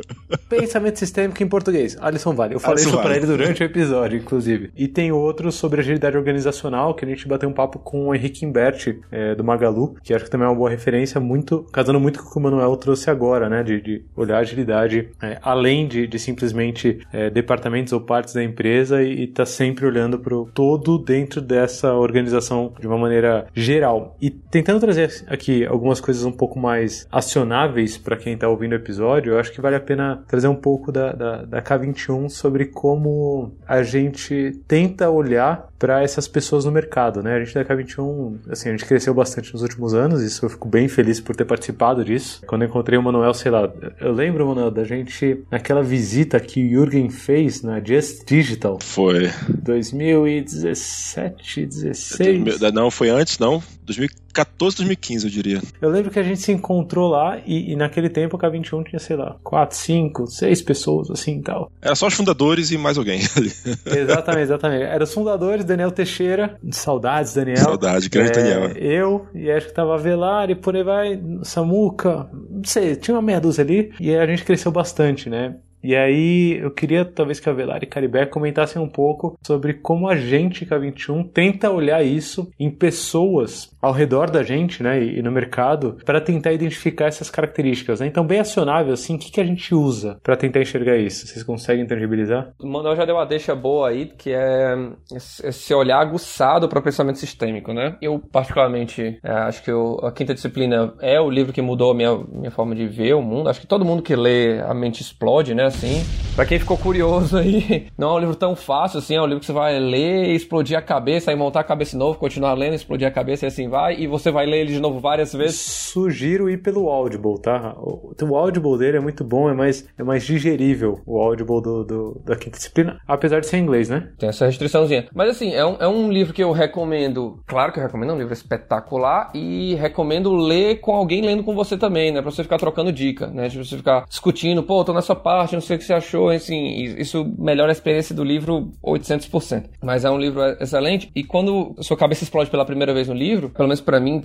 Pensamento sistêmico em português. Alisson Vale. Eu falei Alisson isso vale. pra ele durante o episódio, inclusive. E tem outro sobre agilidade organizacional, que a gente bateu um papo com o Henrique Imberti, é, do Magalu, que acho que também é uma boa referência, muito casando muito com o que o Manuel trouxe agora, né? De, de olhar a agilidade é, além de, de simplesmente é, departamentos ou partes da empresa e, estar tá sempre olhando para o todo dentro dessa organização de uma maneira geral. E tentando trazer aqui algumas coisas um pouco mais acionáveis para quem está ouvindo o episódio, eu acho que vale a pena trazer um pouco da, da, da K21 sobre como a gente tenta olhar para essas pessoas no mercado, né? A gente da K21, assim, a gente cresceu bastante nos últimos anos, isso eu fico bem feliz por ter participado disso. Quando eu encontrei o Manuel, sei lá, eu lembro, Manuel, da gente naquela visita que o Jürgen fez na Just Digital. Foi. 2017, 16. Não, foi antes, não. 2014, 2015, eu diria. Eu lembro que a gente se encontrou lá e, e naquele tempo a K21 tinha, sei lá, 4, 5, 6 pessoas, assim e tal. Era só os fundadores e mais alguém [laughs] ali. Exatamente, exatamente. Eram os fundadores, Daniel Teixeira, saudades, Daniel. Saudade, grande é, Daniel. Eu, e acho que tava Velar e por aí vai, Samuca, não sei, tinha uma meia dúzia ali e a gente cresceu bastante, né? E aí eu queria talvez que a Velar e Caribé comentassem um pouco sobre como a gente, K21, tenta olhar isso em pessoas ao redor da gente, né, e, no mercado, para tentar identificar essas características. Né? Então, bem acionável, assim, o que, que a gente usa para tentar enxergar isso? Vocês conseguem tangibilizar? O Manuel já deu uma deixa boa aí, que é esse olhar aguçado para o pensamento sistêmico, né? Eu, particularmente, é, acho que eu, a quinta disciplina é o livro que mudou a minha, minha forma de ver o mundo. Acho que todo mundo que lê, a mente explode, né? Assim. Pra quem ficou curioso aí, [laughs] não é um livro tão fácil assim, é um livro que você vai ler, explodir a cabeça, aí montar a cabeça de novo, continuar lendo, explodir a cabeça e assim vai, e você vai ler ele de novo várias vezes. Sugiro ir pelo Audible, tá? O, Audible dele é muito bom, é mais, é mais digerível o Audible do, do, da quinta disciplina, apesar de ser em inglês, né? Tem essa restriçãozinha. Mas assim, é um, é um livro que eu recomendo, claro que eu recomendo, é um livro espetacular, e recomendo ler com alguém lendo com você também, né? Pra você ficar trocando dica, né? De você ficar discutindo, pô, tô nessa parte, não sei o que você achou, assim, isso melhora a experiência do livro 800%. Mas é um livro excelente e quando sua cabeça explode pela primeira vez no livro, pelo menos para mim,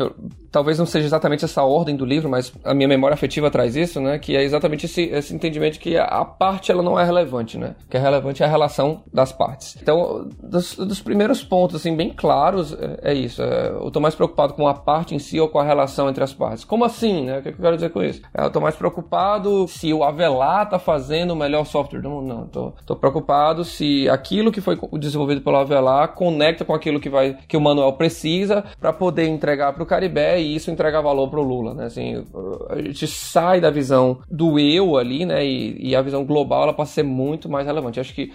talvez não seja exatamente essa ordem do livro, mas a minha memória afetiva traz isso, né, que é exatamente esse, esse entendimento que a parte ela não é relevante, né? O que é relevante é a relação das partes. Então, dos, dos primeiros pontos, assim, bem claros, é, é isso. É, eu tô mais preocupado com a parte em si ou com a relação entre as partes. Como assim, né? O que eu quero dizer com isso? É, eu tô mais preocupado se o Avelar tá fazendo o melhor software do mundo. Não, tô, tô preocupado se aquilo que foi desenvolvido pelo Avelar conecta com aquilo que, vai, que o Manuel precisa para poder entregar para o Caribé e isso entregar valor para o Lula, né? Assim, a gente sai da visão do eu ali, né? E, e a visão global ela passa a ser muito mais relevante. Acho que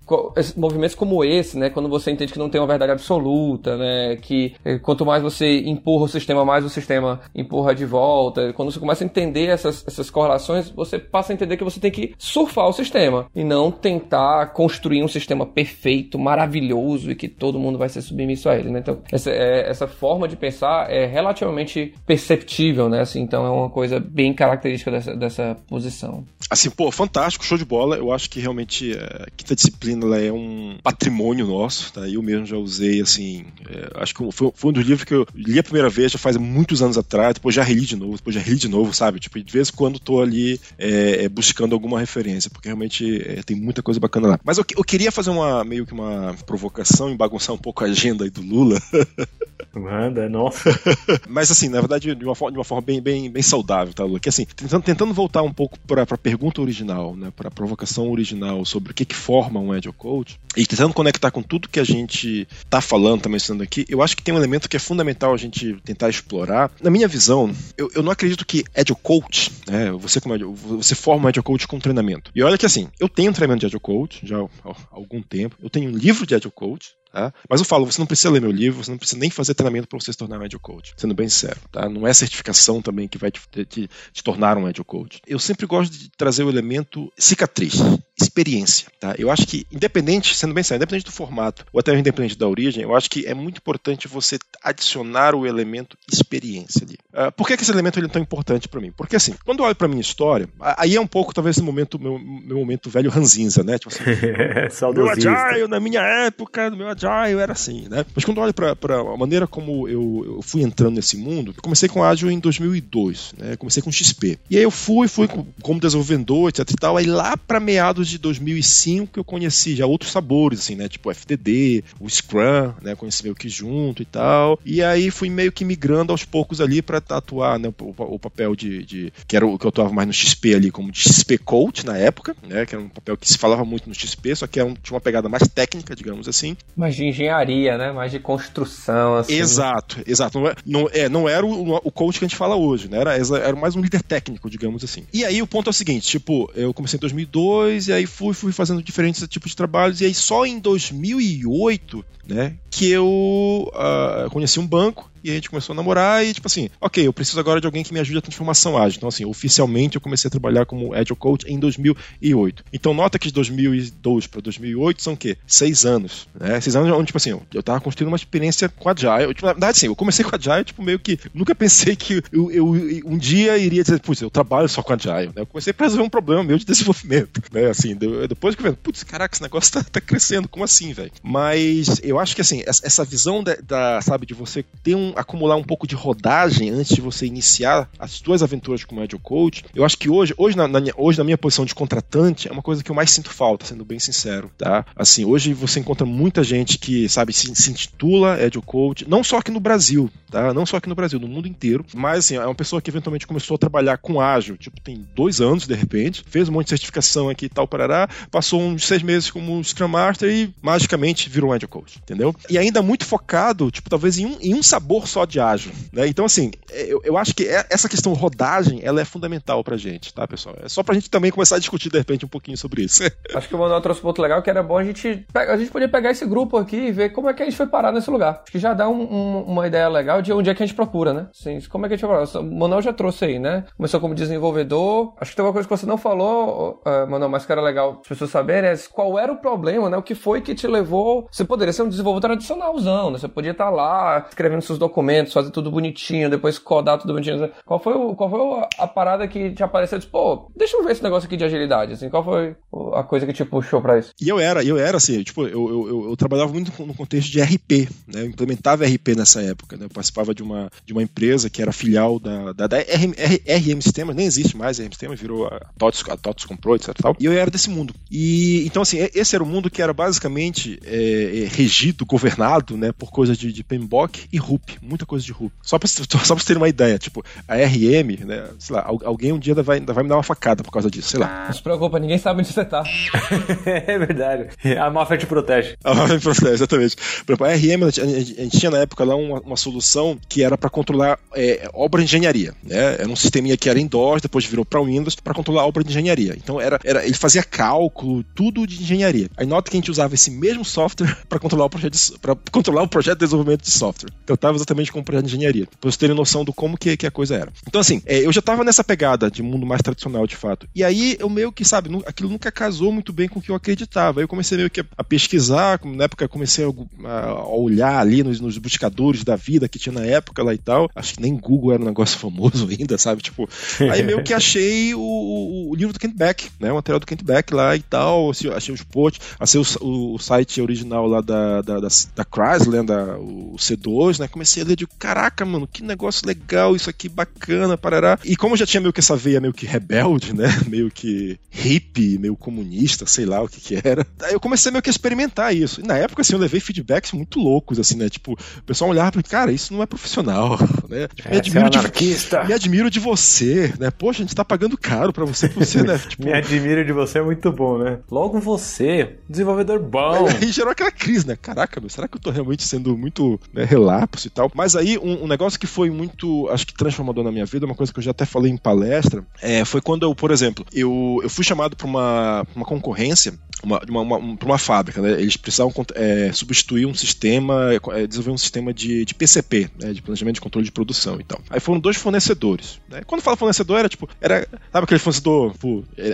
movimentos como esse, né? Quando você entende que não tem uma verdade absoluta, né? Que eh, quanto mais você empurra o sistema, mais o sistema empurra de volta. Quando você começa a entender essas, essas correlações, você passa a entender que você tem que surfar o sistema e não tentar construir um sistema perfeito, maravilhoso e que todo mundo vai ser submisso a ele, né? Então, essa, é, essa forma de pensar é relativamente perceptível, né? Assim, então é uma coisa bem característica dessa, dessa posição. Assim, pô, fantástico, show de bola. Eu acho que realmente é, a quinta disciplina ela é um patrimônio nosso, tá? Eu mesmo já usei, assim, é, acho que foi, foi, um dos livros que eu li a primeira vez já faz muitos anos atrás, depois já reli de novo, depois já reli de novo, sabe? Tipo, de vez em quando tô ali é, é buscando alguma referência, porque realmente é, tem muita coisa bacana lá. Mas eu, eu queria fazer uma meio que uma provocação e bagunçar um pouco a agenda aí do Lula. [laughs] Manda, nossa. [laughs] Mas assim, na verdade, de uma forma, de uma forma bem, bem, bem saudável, tá, Lula? Que assim, tentando, tentando voltar um pouco para a pergunta original, né? Para a provocação original sobre o que, que forma um Agile Coach, e tentando conectar com tudo que a gente tá falando, tá mencionando aqui, eu acho que tem um elemento que é fundamental a gente tentar explorar. Na minha visão, eu, eu não acredito que Agile Coach, né? Você, como você forma um Agile Coach com treinamento. E olha que assim, eu tenho um treinamento de Agile Coach já há algum tempo, eu tenho um livro de Agile Coach, Tá? Mas eu falo, você não precisa ler meu livro, você não precisa nem fazer treinamento para você se tornar um Agile Coach, sendo bem sincero. Tá? Não é certificação também que vai te, te, te tornar um Agile Coach. Eu sempre gosto de trazer o elemento cicatriz, experiência. Tá? Eu acho que, independente, sendo bem sincero, independente do formato ou até independente da origem, eu acho que é muito importante você adicionar o elemento experiência ali. Uh, por que, que esse elemento ele é tão importante para mim? Porque assim, quando eu olho para minha história, aí é um pouco talvez esse momento, meu, meu momento velho ranzinza, né? Tipo assim, [laughs] meu agile na minha época, no meu Agile era assim, né? Mas quando olho para a maneira como eu, eu, fui entrando nesse mundo, eu comecei com Agile em 2002, né? Comecei com XP. E aí eu fui, fui como desenvolvedor, etc e tal. Aí lá para meados de 2005 que eu conheci já outros sabores, assim, né? Tipo o FTD, o Scrum, né? Conheci meio que junto e tal. E aí fui meio que migrando aos poucos ali para atuar, né? O, o papel de, de, que era o que eu atuava mais no XP ali, como de XP Coach na época, né? Que era um papel que se falava muito no XP, só que era um, tinha uma pegada mais técnica, digamos assim. Mas mais de engenharia, né? Mais de construção, assim. Exato, exato. Não, é, não, é, não era o, o coach que a gente fala hoje, né? Era, era mais um líder técnico, digamos assim. E aí o ponto é o seguinte, tipo, eu comecei em 2002 e aí fui, fui fazendo diferentes tipos de trabalhos e aí só em 2008, né, que eu uh, conheci um banco e a gente começou a namorar e, tipo assim, ok, eu preciso agora de alguém que me ajude a transformação ágil. Então, assim, oficialmente eu comecei a trabalhar como Agile Coach em 2008. Então, nota que de 2002 para 2008 são o quê? Seis anos, né? Seis anos onde, tipo assim, eu tava construindo uma experiência com Agile. Tipo, na verdade, assim, eu comecei com Agile, tipo, meio que nunca pensei que eu, eu um dia iria dizer, putz, eu trabalho só com Agile, né? Eu comecei a resolver um problema meu de desenvolvimento, né? Assim, depois que eu putz, caraca, esse negócio tá, tá crescendo, como assim, velho? Mas eu acho que, assim, essa visão da, da, sabe, de você ter um acumular um pouco de rodagem antes de você iniciar as suas aventuras como Agile Coach, eu acho que hoje, hoje na, na, hoje na minha posição de contratante, é uma coisa que eu mais sinto falta, sendo bem sincero, tá? Assim, hoje você encontra muita gente que, sabe, se, se intitula Agile Coach, não só aqui no Brasil, tá? Não só aqui no Brasil, no mundo inteiro, mas assim, é uma pessoa que eventualmente começou a trabalhar com ágil, tipo, tem dois anos, de repente, fez um monte de certificação aqui e tal, parará, passou uns seis meses como Scrum Master e magicamente virou um Agile Coach, entendeu? E ainda muito focado, tipo, talvez em um, em um sabor só de ágil, né? Então, assim, eu, eu acho que é, essa questão rodagem, ela é fundamental pra gente, tá, pessoal? É só pra gente também começar a discutir, de repente, um pouquinho sobre isso. [laughs] Acho que o Manuel trouxe um ponto legal, que era bom a gente, a gente podia pegar esse grupo aqui e ver como é que a gente foi parar nesse lugar. Acho que já dá um, um, uma ideia legal de onde é que a gente procura, né? Assim, como é que a gente vai procurar? O Manuel já trouxe aí, né? Começou como desenvolvedor. Acho que tem uma coisa que você não falou, uh, Manuel, mas que era legal as pessoas saberem, é qual era o problema, né? O que foi que te levou... Você poderia ser um desenvolvedor tradicionalzão, né? Você podia estar lá escrevendo seus documentos, fazer tudo bonitinho, depois codar tudo bonitinho. Qual foi, o, qual foi a parada que te apareceu? Disse, pô, deixa eu ver esse negócio aqui de agilidade, assim. Qual foi a coisa que te puxou pra isso? E eu era, eu era assim, tipo, eu, eu, eu, eu trabalhava muito no contexto de RP, né? Eu implementava RP nessa época, né? Eu participava de uma, de uma empresa que era filial da, da, da RM, RM Systems, nem existe mais RM Systems, virou a TOTS, a TOTS comprou, etc. Tal, e eu era desse mundo. E então, assim, esse era o mundo que era basicamente é, regido, governado, né, por coisas de, de PMBOK e RUP, muita coisa de RUP. Só pra, [laughs] só pra vocês terem uma ideia, tipo, a RM, né, sei lá, alguém um dia vai, ainda vai me dar uma facada por causa disso, sei lá. Não se preocupa, ninguém sabe onde você tá. [laughs] é verdade. A máfia te protege. A máfia te protege, exatamente. Por exemplo, a RM, a gente, a gente tinha na época lá uma, uma solução que era para controlar é, obra de engenharia, né? Era um sisteminha que era em DOS, depois virou para Windows para controlar obra de engenharia. Então era, era ele fazia cálculo, tudo de engenharia. Aí nota que a gente usava esse mesmo software [laughs] para controlar o projeto para controlar o projeto de desenvolvimento de software. Então estava exatamente como engenharia, para vocês terem noção do como que, que a coisa era. Então assim, é, eu já estava nessa pegada de mundo mais tradicional de fato. E aí eu meio que, sabe, aquilo nunca casou muito bem com o que eu acreditava. Aí eu comecei meio que a pesquisar, na época comecei a, olhar ali nos, nos buscadores da vida que tinha na época lá e tal. Acho que nem Google era um negócio [laughs] famoso ainda, sabe? Tipo, aí meio que achei o, o livro do Kent Beck, né? O material do Kent Beck lá e tal. Assim, achei os posts, achei o, o, site original lá da, da, da, da Chrysler, da, o C2, né? Comecei comecei a ler, digo, caraca, mano, que negócio legal, isso aqui bacana, parará. E como eu já tinha meio que essa veia meio que rebelde, né? [laughs] Meio que hippie, meio comunista, sei lá o que que era. Aí eu comecei meio que a experimentar isso. E na época, assim, eu levei feedbacks muito loucos, assim, né? Tipo, o pessoal olhava pra mim, cara, isso não é profissional, [laughs] né? Tipo, me, É, admiro você é de, me admiro de você, né? Poxa, a gente tá pagando caro pra você, pra você, né? [laughs] Tipo, Me admiro de você é muito bom, né? Logo você, desenvolvedor bom. Aí gerou aquela crise, né? Caraca, meu, será que eu tô realmente sendo muito né, relapso e tal? Mas aí, um, um negócio que foi muito, acho que transformador na minha vida, uma coisa que eu já até falei em palestra, é, foi quando eu, por exemplo, eu, eu fui chamado pra uma, uma concorrência, uma, uma, uma, uma fábrica, né? Eles precisavam é, substituir um sistema, é, desenvolver um sistema de, de PCP, né? De planejamento de controle de produção e tal. Aí foram dois fornecedores, né? Quando fala fornecedor, era tipo, era, sabe aquele fornecedor,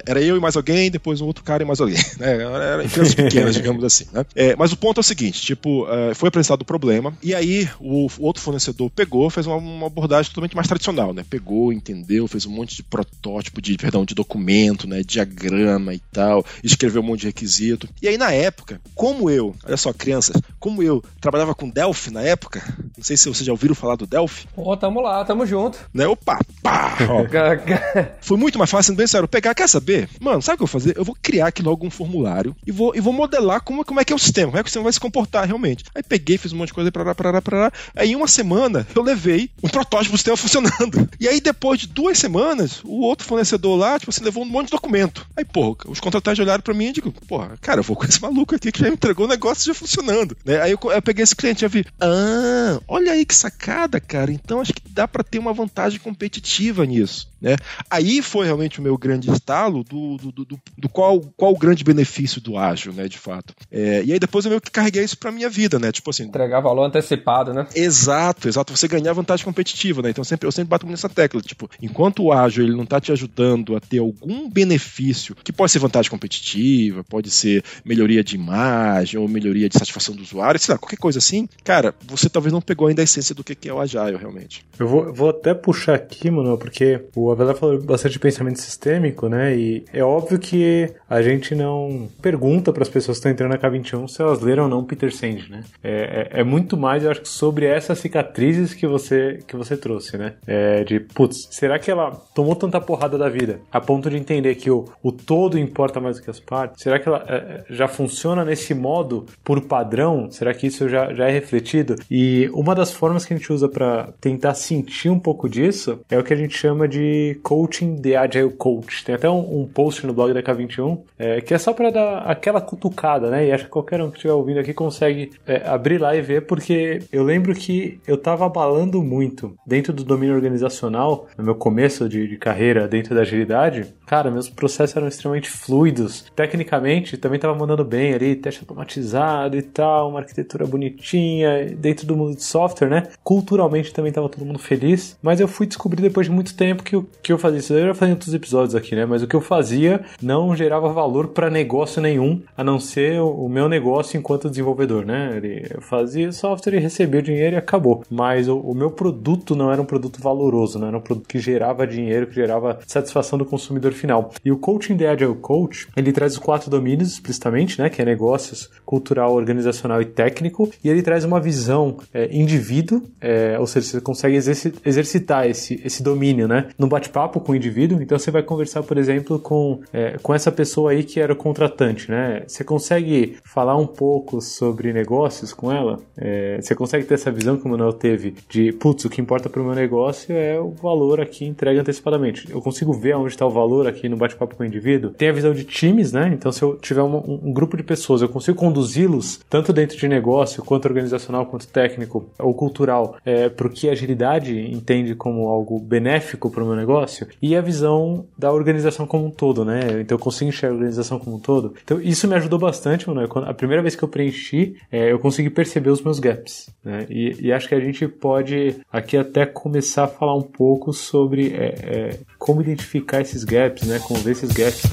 era eu e mais alguém, depois um outro cara e mais alguém, [laughs] né? Era empresas pequenas, [laughs] digamos assim, né? É, mas o ponto é o seguinte, tipo, uh, foi apresentado o problema, e aí o, o outro fornecedor pegou, fez uma, uma, abordagem totalmente mais tradicional, né? Pegou, entendeu, fez um monte de protótipo, de, perdão, de documento, né? Diagrama e tal, escreveu um monte de requisito. E aí, na época, como eu, olha só, crianças, como eu trabalhava com Delphi na época, não sei se vocês já ouviram falar do Delphi. Pô, tamo lá, tamo junto. Né? Opa, pá! Ó. [laughs] Foi muito mais fácil, bem sério, pegar, quer saber? Mano, sabe o que eu vou fazer? Eu vou criar aqui logo um formulário e vou, e vou modelar como, como é que é o sistema, como é que o sistema vai se comportar realmente. Aí peguei, fiz um monte de coisa, parará, parará, parará. Aí em uma semana eu levei um protótipo do sistema [laughs] funcionando. E aí depois de duas semanas, o outro fornecedor lá, tipo assim, levou um monte de documento. Aí, porra, os contratantes olharam pra mim e digo, porra, cara, eu vou com esse maluco aqui que já me entregou o negócio já funcionando. Né? Aí eu, eu peguei esse cliente e vi, ah, olha aí que sacada, cara. Então acho que dá para ter uma vantagem competitiva nisso. Né? Aí foi realmente o meu grande estalo do, do, do, do qual, qual o grande benefício do ágil, né, de fato. É, e aí depois eu meio que carreguei isso pra minha vida, né? Tipo assim. Entregar valor antecipado, né? Exato, exato. Você ganhar vantagem competitiva, né? Então sempre, eu sempre bato nessa tecla. Tipo, enquanto o ágil ele não tá te ajudando a ter algum benefício, que pode ser vantagem competitiva, pode ser melhoria de imagem, ou melhoria de satisfação do usuário, sei lá, qualquer coisa assim, cara, você talvez não pegou ainda a essência do que é o Agile realmente. Eu vou, vou até puxar aqui, mano, porque o Avelar falou bastante de pensamento sistêmico, né? E é óbvio que a gente não pergunta para as pessoas que estão entrando na K21 se elas leram ou não Peter Senge, né? É, é, é, muito mais, eu acho, sobre essas cicatrizes que você, que você trouxe, né? É de, putz, será que ela tomou tanta porrada da vida a ponto de entender que o, o todo importa mais do que as partes? Será que ela é, já funciona nesse modo por padrão? Será que isso já, já é refletido? E uma das formas que a gente usa para tentar sentir um pouco disso é o que a gente chama de coaching the agile coach. Tem até um, um post no blog da K21 é, que é só para dar aquela cutucada, né? E acho que qualquer um que estiver ouvindo aqui consegue é, abrir lá e ver, porque eu lembro que eu tava abalando muito dentro do domínio organizacional, no meu começo de, de carreira dentro da agilidade. Cara, meus processos eram extremamente fluidos. Tecnicamente, também tava mandando bem ali, teste automatizado e tal, uma arquitetura bonitinha, dentro do mundo de software, né? Culturalmente também tava todo mundo feliz, mas eu fui descobrir depois de muito tempo que o que eu fazia, isso eu já em outros episódios aqui, né? Mas o que eu fazia não gerava valor para negócio nenhum, a não ser o meu negócio enquanto desenvolvedor, né? Eu fazia software e recebia dinheiro e acabou. Mas o, o meu produto não era um produto valoroso, não era um produto que gerava dinheiro, que gerava satisfação do consumidor final. E o Coaching the Agile Coach, ele traz os quatro domínios explicitamente, né? Que é negócios, cultural, organizacional e técnico. E ele traz uma visão é, indivíduo, é, ou seja, você consegue exercitar esse, esse domínio, né? No bate-papo com o indivíduo. Então você vai conversar, por exemplo, com, é, com essa pessoa aí que era o contratante, né? Você consegue falar um pouco sobre negócios com ela? É, você consegue ter essa visão que o Manuel teve de, putz, o que importa para o meu negócio é o valor aqui entregue antecipadamente. Eu consigo ver onde está o valor aqui no bate-papo com o indivíduo. Tem a visão de times, né? Então se eu tiver um, um grupo de pessoas, eu consigo conduzi-los tanto dentro de negócio, quanto organizacional, quanto técnico ou cultural, é, para o que a agilidade entende como algo benéfico para o meu negócio. E a visão da organização como um todo, né? Então eu consigo enxergar a organização como um todo. Então isso me ajudou bastante, mano. A primeira vez que eu preenchi, é, eu consegui perceber os meus gaps, né? E, e, acho que a gente pode aqui até começar a falar um pouco sobre é, é, como identificar esses gaps, né? Como ver esses gaps.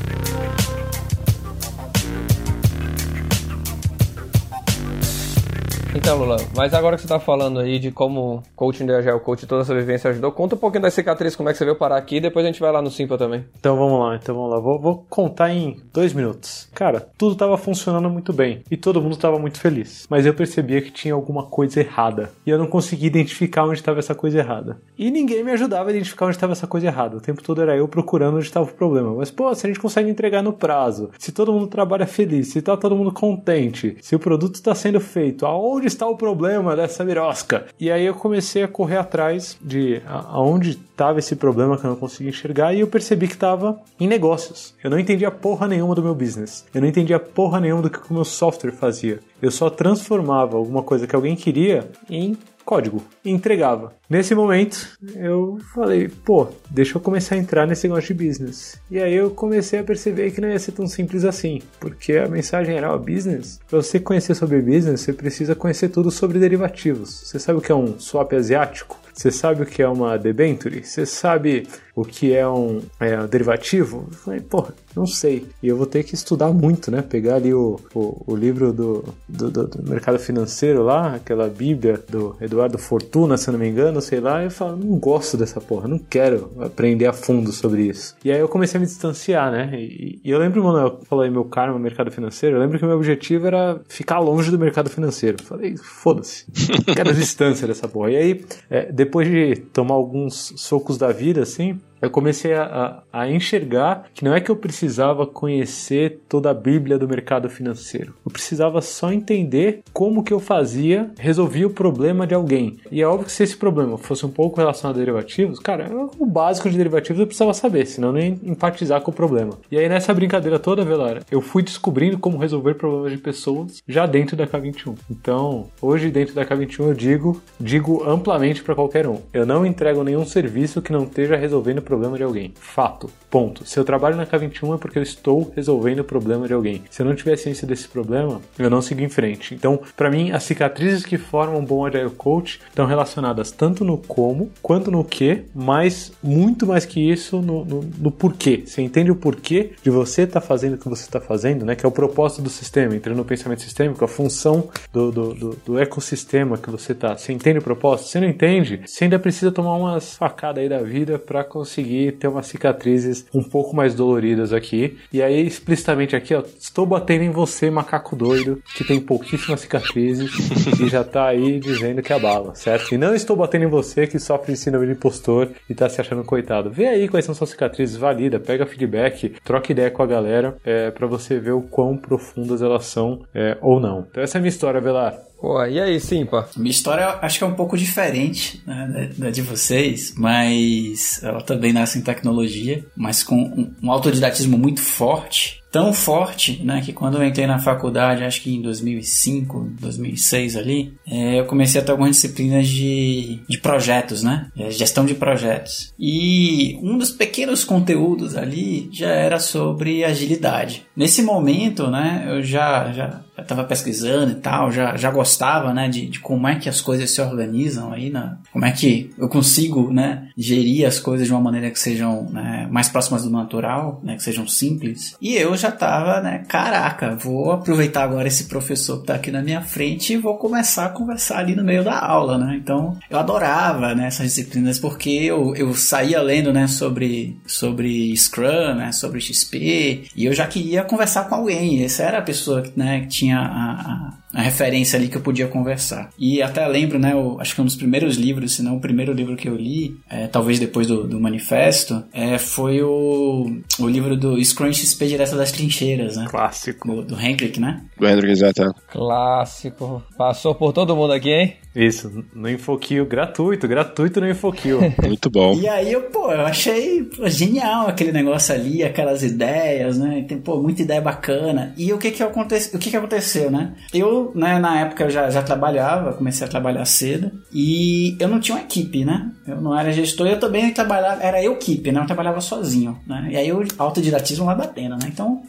Então, Lula, mas agora que você tá falando aí de como coaching de Agile Coach toda essa vivência ajudou, conta um pouquinho das cicatrizes, como é que você veio parar aqui, e depois a gente vai lá no Simpa também. Então vamos lá, então vamos lá. Vou, vou contar em dois minutos. Cara, tudo tava funcionando muito bem e todo mundo tava muito feliz. Mas eu percebia que tinha alguma coisa errada e eu não conseguia identificar onde estava essa coisa errada. E ninguém me ajudava a identificar onde estava essa coisa errada. O tempo todo era eu procurando onde estava o problema. Mas, pô, se a gente consegue entregar no prazo, se todo mundo trabalha feliz, se tá todo mundo contente, se o produto está sendo feito, aonde está o problema dessa birosca? E aí eu comecei a correr atrás de aonde estava esse problema que eu não conseguia enxergar e eu percebi que estava em negócios. Eu não entendia porra nenhuma do meu business. Eu não entendia porra nenhuma do que o meu software fazia. Eu só transformava alguma coisa que alguém queria em código e entregava. Nesse momento, eu falei, pô, deixa eu começar a entrar nesse negócio de business. E aí eu comecei a perceber que não ia ser tão simples assim, porque a mensagem era, ó, business, para você conhecer sobre business, você precisa conhecer tudo sobre derivativos. Você sabe o que é um swap asiático? Você sabe o que é uma debenture? Você sabe o que é um, é, um derivativo? Eu falei, porra, não sei. E eu vou ter que estudar muito, né? Pegar ali o, o, o livro do, do, do, mercado financeiro lá, aquela bíblia do Eduardo Fortuna, se não me engano, sei lá, e eu falo, não gosto dessa porra, não quero aprender a fundo sobre isso. E aí eu comecei a me distanciar, né? E, e eu lembro, mano, eu falei meu karma, mercado financeiro, eu lembro que o meu objetivo era ficar longe do mercado financeiro. Eu falei, foda-se, quero distância dessa porra. E aí, é, depois de tomar alguns socos da vida, assim, eu comecei a, a, enxergar que não é que eu precisava conhecer toda a Bíblia do mercado financeiro. Eu precisava só entender como que eu fazia, resolvia o problema de alguém. E é óbvio que se esse problema fosse um pouco relacionado a derivativos, cara, o básico de derivativos eu precisava saber, senão nem empatizar com o problema. E aí nessa brincadeira toda, Velara, eu fui descobrindo como resolver problemas de pessoas já dentro da K21. Então, hoje dentro da K21 eu digo, digo amplamente para qualquer um. Eu não entrego nenhum serviço que não esteja resolvendo problema de alguém. Fato. Ponto. Se eu trabalho na K21 é porque eu estou resolvendo o problema de alguém. Se eu não tiver ciência desse problema, eu não sigo em frente. Então, para mim, as cicatrizes que formam um bom Agile Coach estão relacionadas tanto no como quanto no que, mas muito mais que isso no, no, no porquê. Você entende o porquê de você estar tá fazendo o que você está fazendo, né? Que é o propósito do sistema, entrando no pensamento sistêmico, a função do, do, do, do ecossistema que você está. Você entende o propósito? Você não entende? Você ainda precisa tomar umas facadas aí da vida para conseguir conseguir ter umas cicatrizes um pouco mais doloridas aqui. E aí, explicitamente aqui, ó, estou batendo em você, macaco doido, que tem pouquíssimas cicatrizes e já tá aí dizendo que abala, certo? E não estou batendo em você que sofre de síndrome de impostor e tá se achando coitado. Vê aí quais são suas cicatrizes, valida, pega feedback, troca ideia com a galera é, para você ver o quão profundas elas são é, ou não. Então essa é a minha história, Velar. Pô, e aí, Simpa? Minha história acho que é um pouco diferente né, da de vocês, mas ela também nasce em tecnologia, mas com um, um autodidatismo muito forte tão forte, né, que quando eu entrei na faculdade, acho que em 2005, 2006 ali, é, eu comecei a ter algumas disciplinas de, de projetos, né, é, gestão de projetos. E um dos pequenos conteúdos ali já era sobre agilidade. Nesse momento, né, eu já já estava pesquisando e tal, já, já gostava, né, de, de como é que as coisas se organizam aí, na, como é que eu consigo, né, gerir as coisas de uma maneira que sejam né, mais próximas do natural, né, que sejam simples. E eu já tava, né, caraca, vou aproveitar agora esse professor que tá aqui na minha frente e vou começar a conversar ali no meio da aula, né? Então, eu adorava, né, essas disciplinas porque eu, eu saía lendo, né, sobre, sobre Scrum, né, sobre XP, e eu já queria conversar com alguém. Essa era a pessoa, né, que tinha a, a a referência ali que eu podia conversar. E até lembro, né, eu, acho que um dos primeiros livros, se não o primeiro livro que eu li, é, talvez depois do, do manifesto, é, foi o, o livro do Scrum XP Direto das Trincheiras, né? Clássico. Do, do Hendrick, né? Do Hendrick, exato. Clássico. Passou por todo mundo aqui, hein? Isso, no Infoquio, gratuito, gratuito no Infoquio. [laughs] [laughs] Muito bom. E aí eu, pô, eu achei pô, genial aquele negócio ali, aquelas ideias, né? Tem, pô, muita ideia bacana. E o que que, aconteceu, o que que aconteceu, né? Eu, né, na época eu já, já trabalhava, comecei a trabalhar cedo, e eu não tinha uma equipe, né? Eu não era gestor, eu também trabalhava, era eu equipe, né? Eu trabalhava sozinho, né? E aí o autodidatismo lá pena, né? Então,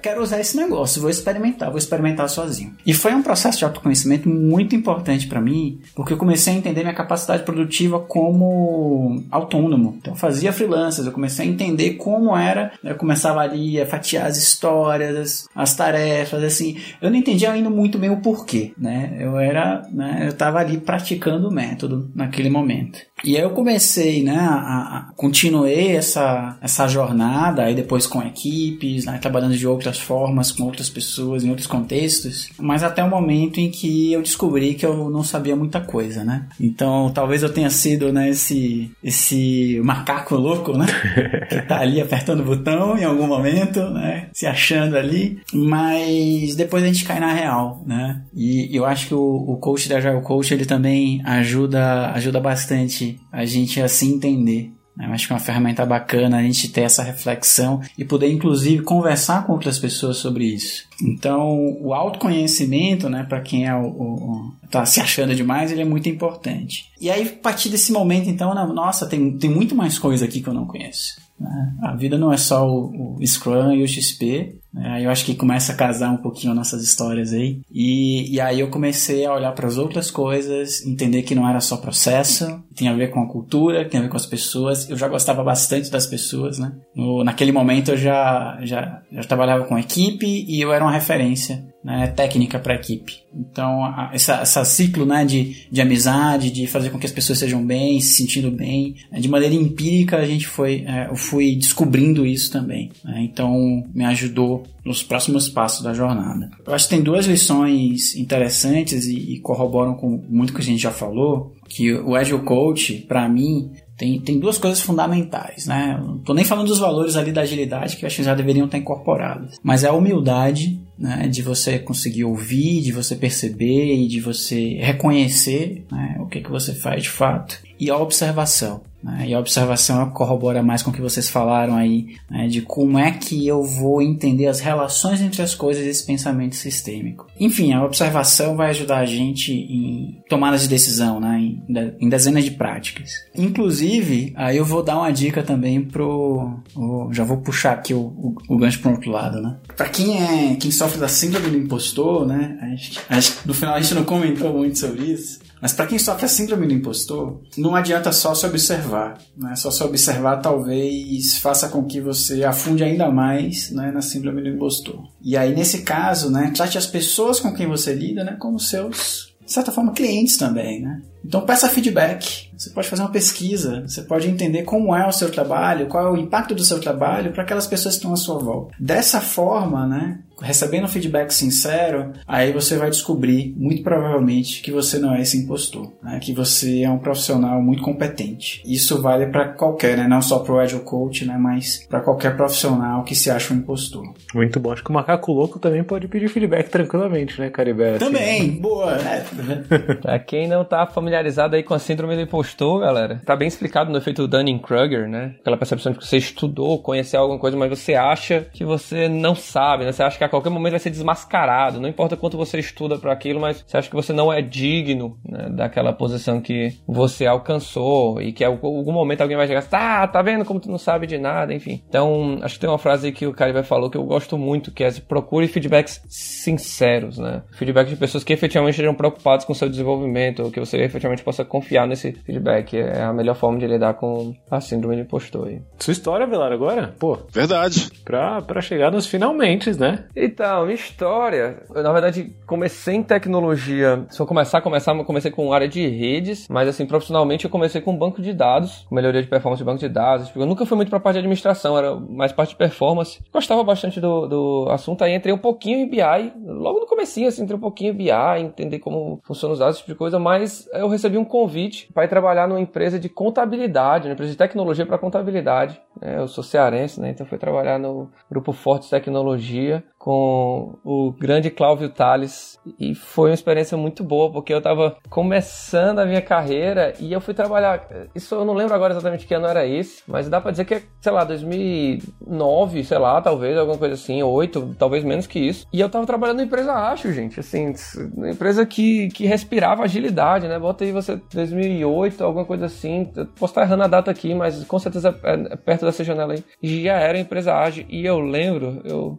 quero usar esse negócio, vou experimentar, vou experimentar sozinho. E foi um processo de autoconhecimento muito importante para mim, porque eu comecei a entender minha capacidade produtiva como autônomo. Então eu fazia freelancers, eu comecei a entender como era, eu começava ali a fatiar as histórias, as tarefas, assim. Eu não entendia ainda muito bem o porquê, né? Eu era, né, eu tava ali praticando o método naquele momento. E aí eu comecei, né, a, a continuei essa, essa jornada, aí depois com equipes, né, trabalhando de outras formas, com outras pessoas, em outros contextos, mas até o momento em que eu descobri que eu não sabia muita coisa, né. Então, talvez eu tenha sido, né, esse, esse macaco louco, né, [laughs] que tá ali apertando o botão em algum momento, né, se achando ali, mas depois a gente cai na real, né, e eu acho que o, o coach da Agile Coach, ele também ajuda, ajuda bastante a gente a se entender. Né? Eu acho que é uma ferramenta bacana a gente ter essa reflexão e poder, inclusive, conversar com outras pessoas sobre isso. Então, o autoconhecimento, né, para quem é o, o, tá se achando demais, ele é muito importante. E aí, a partir desse momento, então, nossa, tem, tem muito mais coisa aqui que eu não conheço. Né? A vida não é só o, o Scrum e o XP, Aí eu acho que começa a casar um pouquinho nossas histórias aí. E, e aí eu comecei a olhar para as outras coisas, entender que não era só processo, tem a ver com a cultura, tem a ver com as pessoas. Eu já gostava bastante das pessoas, né? No, naquele momento eu já, já, já trabalhava com equipe e eu era uma referência né, técnica para a equipe. Então, a, essa, essa ciclo né, de, de amizade, de fazer com que as pessoas sejam bem, se sentindo bem, né, de maneira empírica a gente foi, é, eu fui descobrindo isso também. Né, então, me ajudou nos próximos passos da jornada. Eu acho que tem duas lições interessantes e, e corroboram com muito que a gente já falou, que o Agile Coach, para mim, tem, tem duas coisas fundamentais, né? Não tô nem falando dos valores ali da agilidade, que eu acho que já deveriam estar incorporados. Mas é a humildade, né? De você conseguir ouvir, de você perceber e de você reconhecer né? o que, que você faz de fato. E a observação. Né? E a observação corrobora mais com o que vocês falaram aí, né? de como é que eu vou entender as relações entre as coisas e esse pensamento sistêmico. Enfim, a observação vai ajudar a gente em tomadas de decisão, né? em, em dezenas de práticas. Inclusive, aí eu vou dar uma dica também pro. O, já vou puxar aqui o, o, o gancho para outro lado, né? Para quem é quem sofre da síndrome do impostor, né? Acho, acho que no final a gente não comentou muito sobre isso. Mas para quem sofre a síndrome do impostor, não adianta só se observar. Né? Só se observar talvez faça com que você afunde ainda mais né, na síndrome do impostor. E aí, nesse caso, né, trate as pessoas com quem você lida né, como seus, de certa forma, clientes também. Né? Então peça feedback. Você pode fazer uma pesquisa, você pode entender como é o seu trabalho, qual é o impacto do seu trabalho para aquelas pessoas que estão à sua volta. Dessa forma, né, recebendo feedback sincero, aí você vai descobrir, muito provavelmente, que você não é esse impostor, né, que você é um profissional muito competente. Isso vale para qualquer, né, não só para o Agile Coach, né, mas para qualquer profissional que se acha um impostor. Muito bom. Acho que o macaco louco também pode pedir feedback tranquilamente, né, Caribé? Assim, também, né? boa. [laughs] É. para quem não tá familiarizado aí com a síndrome do impostor, galera, tá bem explicado no efeito Dunning-Kruger, né? Aquela percepção de que você estudou, conheceu alguma coisa, mas você acha que você não sabe, né? Você acha que a qualquer momento vai ser desmascarado. Não importa quanto você estuda para aquilo, mas você acha que você não é digno né, daquela posição que você alcançou e que em algum momento alguém vai chegar assim, tá, tá vendo como tu não sabe de nada, enfim. Então, acho que tem uma frase que o vai falou que eu gosto muito, que é procure feedbacks sinceros, né? Feedback de pessoas que efetivamente estejam preocupadas com o seu desenvolvimento, ou que você efetivamente possa confiar nesse feedback. É a melhor forma de lidar com a síndrome de impostor. Aí. Sua história, Velar, agora? Pô. Verdade. Pra, pra chegar nos finalmente, né? Então, história. Eu, na verdade, comecei em tecnologia. Se eu começar, começar, eu comecei com área de redes, mas assim, profissionalmente eu comecei com banco de dados, melhoria de performance de banco de dados. Eu nunca fui muito pra parte de administração, era mais parte de performance. Gostava bastante do, do assunto, aí entrei um pouquinho em BI, logo no comecinho, assim, entrei um pouquinho em BI, entender como funciona os dados, esse tipo de coisa, mas eu recebi um convite para ir trabalhar numa empresa de contabilidade, uma empresa de tecnologia para contabilidade. Né? Eu sou cearense, né? então fui trabalhar no Grupo Fortes Tecnologia. Com o grande Cláudio Tales e foi uma experiência muito boa porque eu estava começando a minha carreira e eu fui trabalhar. Isso eu não lembro agora exatamente que ano era esse, mas dá para dizer que é, sei lá, 2009, sei lá, talvez alguma coisa assim, 8, talvez menos que isso. E eu estava trabalhando na empresa Acho, gente, assim, uma empresa que, que respirava agilidade, né? Bota aí você 2008, alguma coisa assim. Eu posso estar errando a data aqui, mas com certeza é, é perto dessa janela aí. E já era empresa ágil e eu lembro, eu,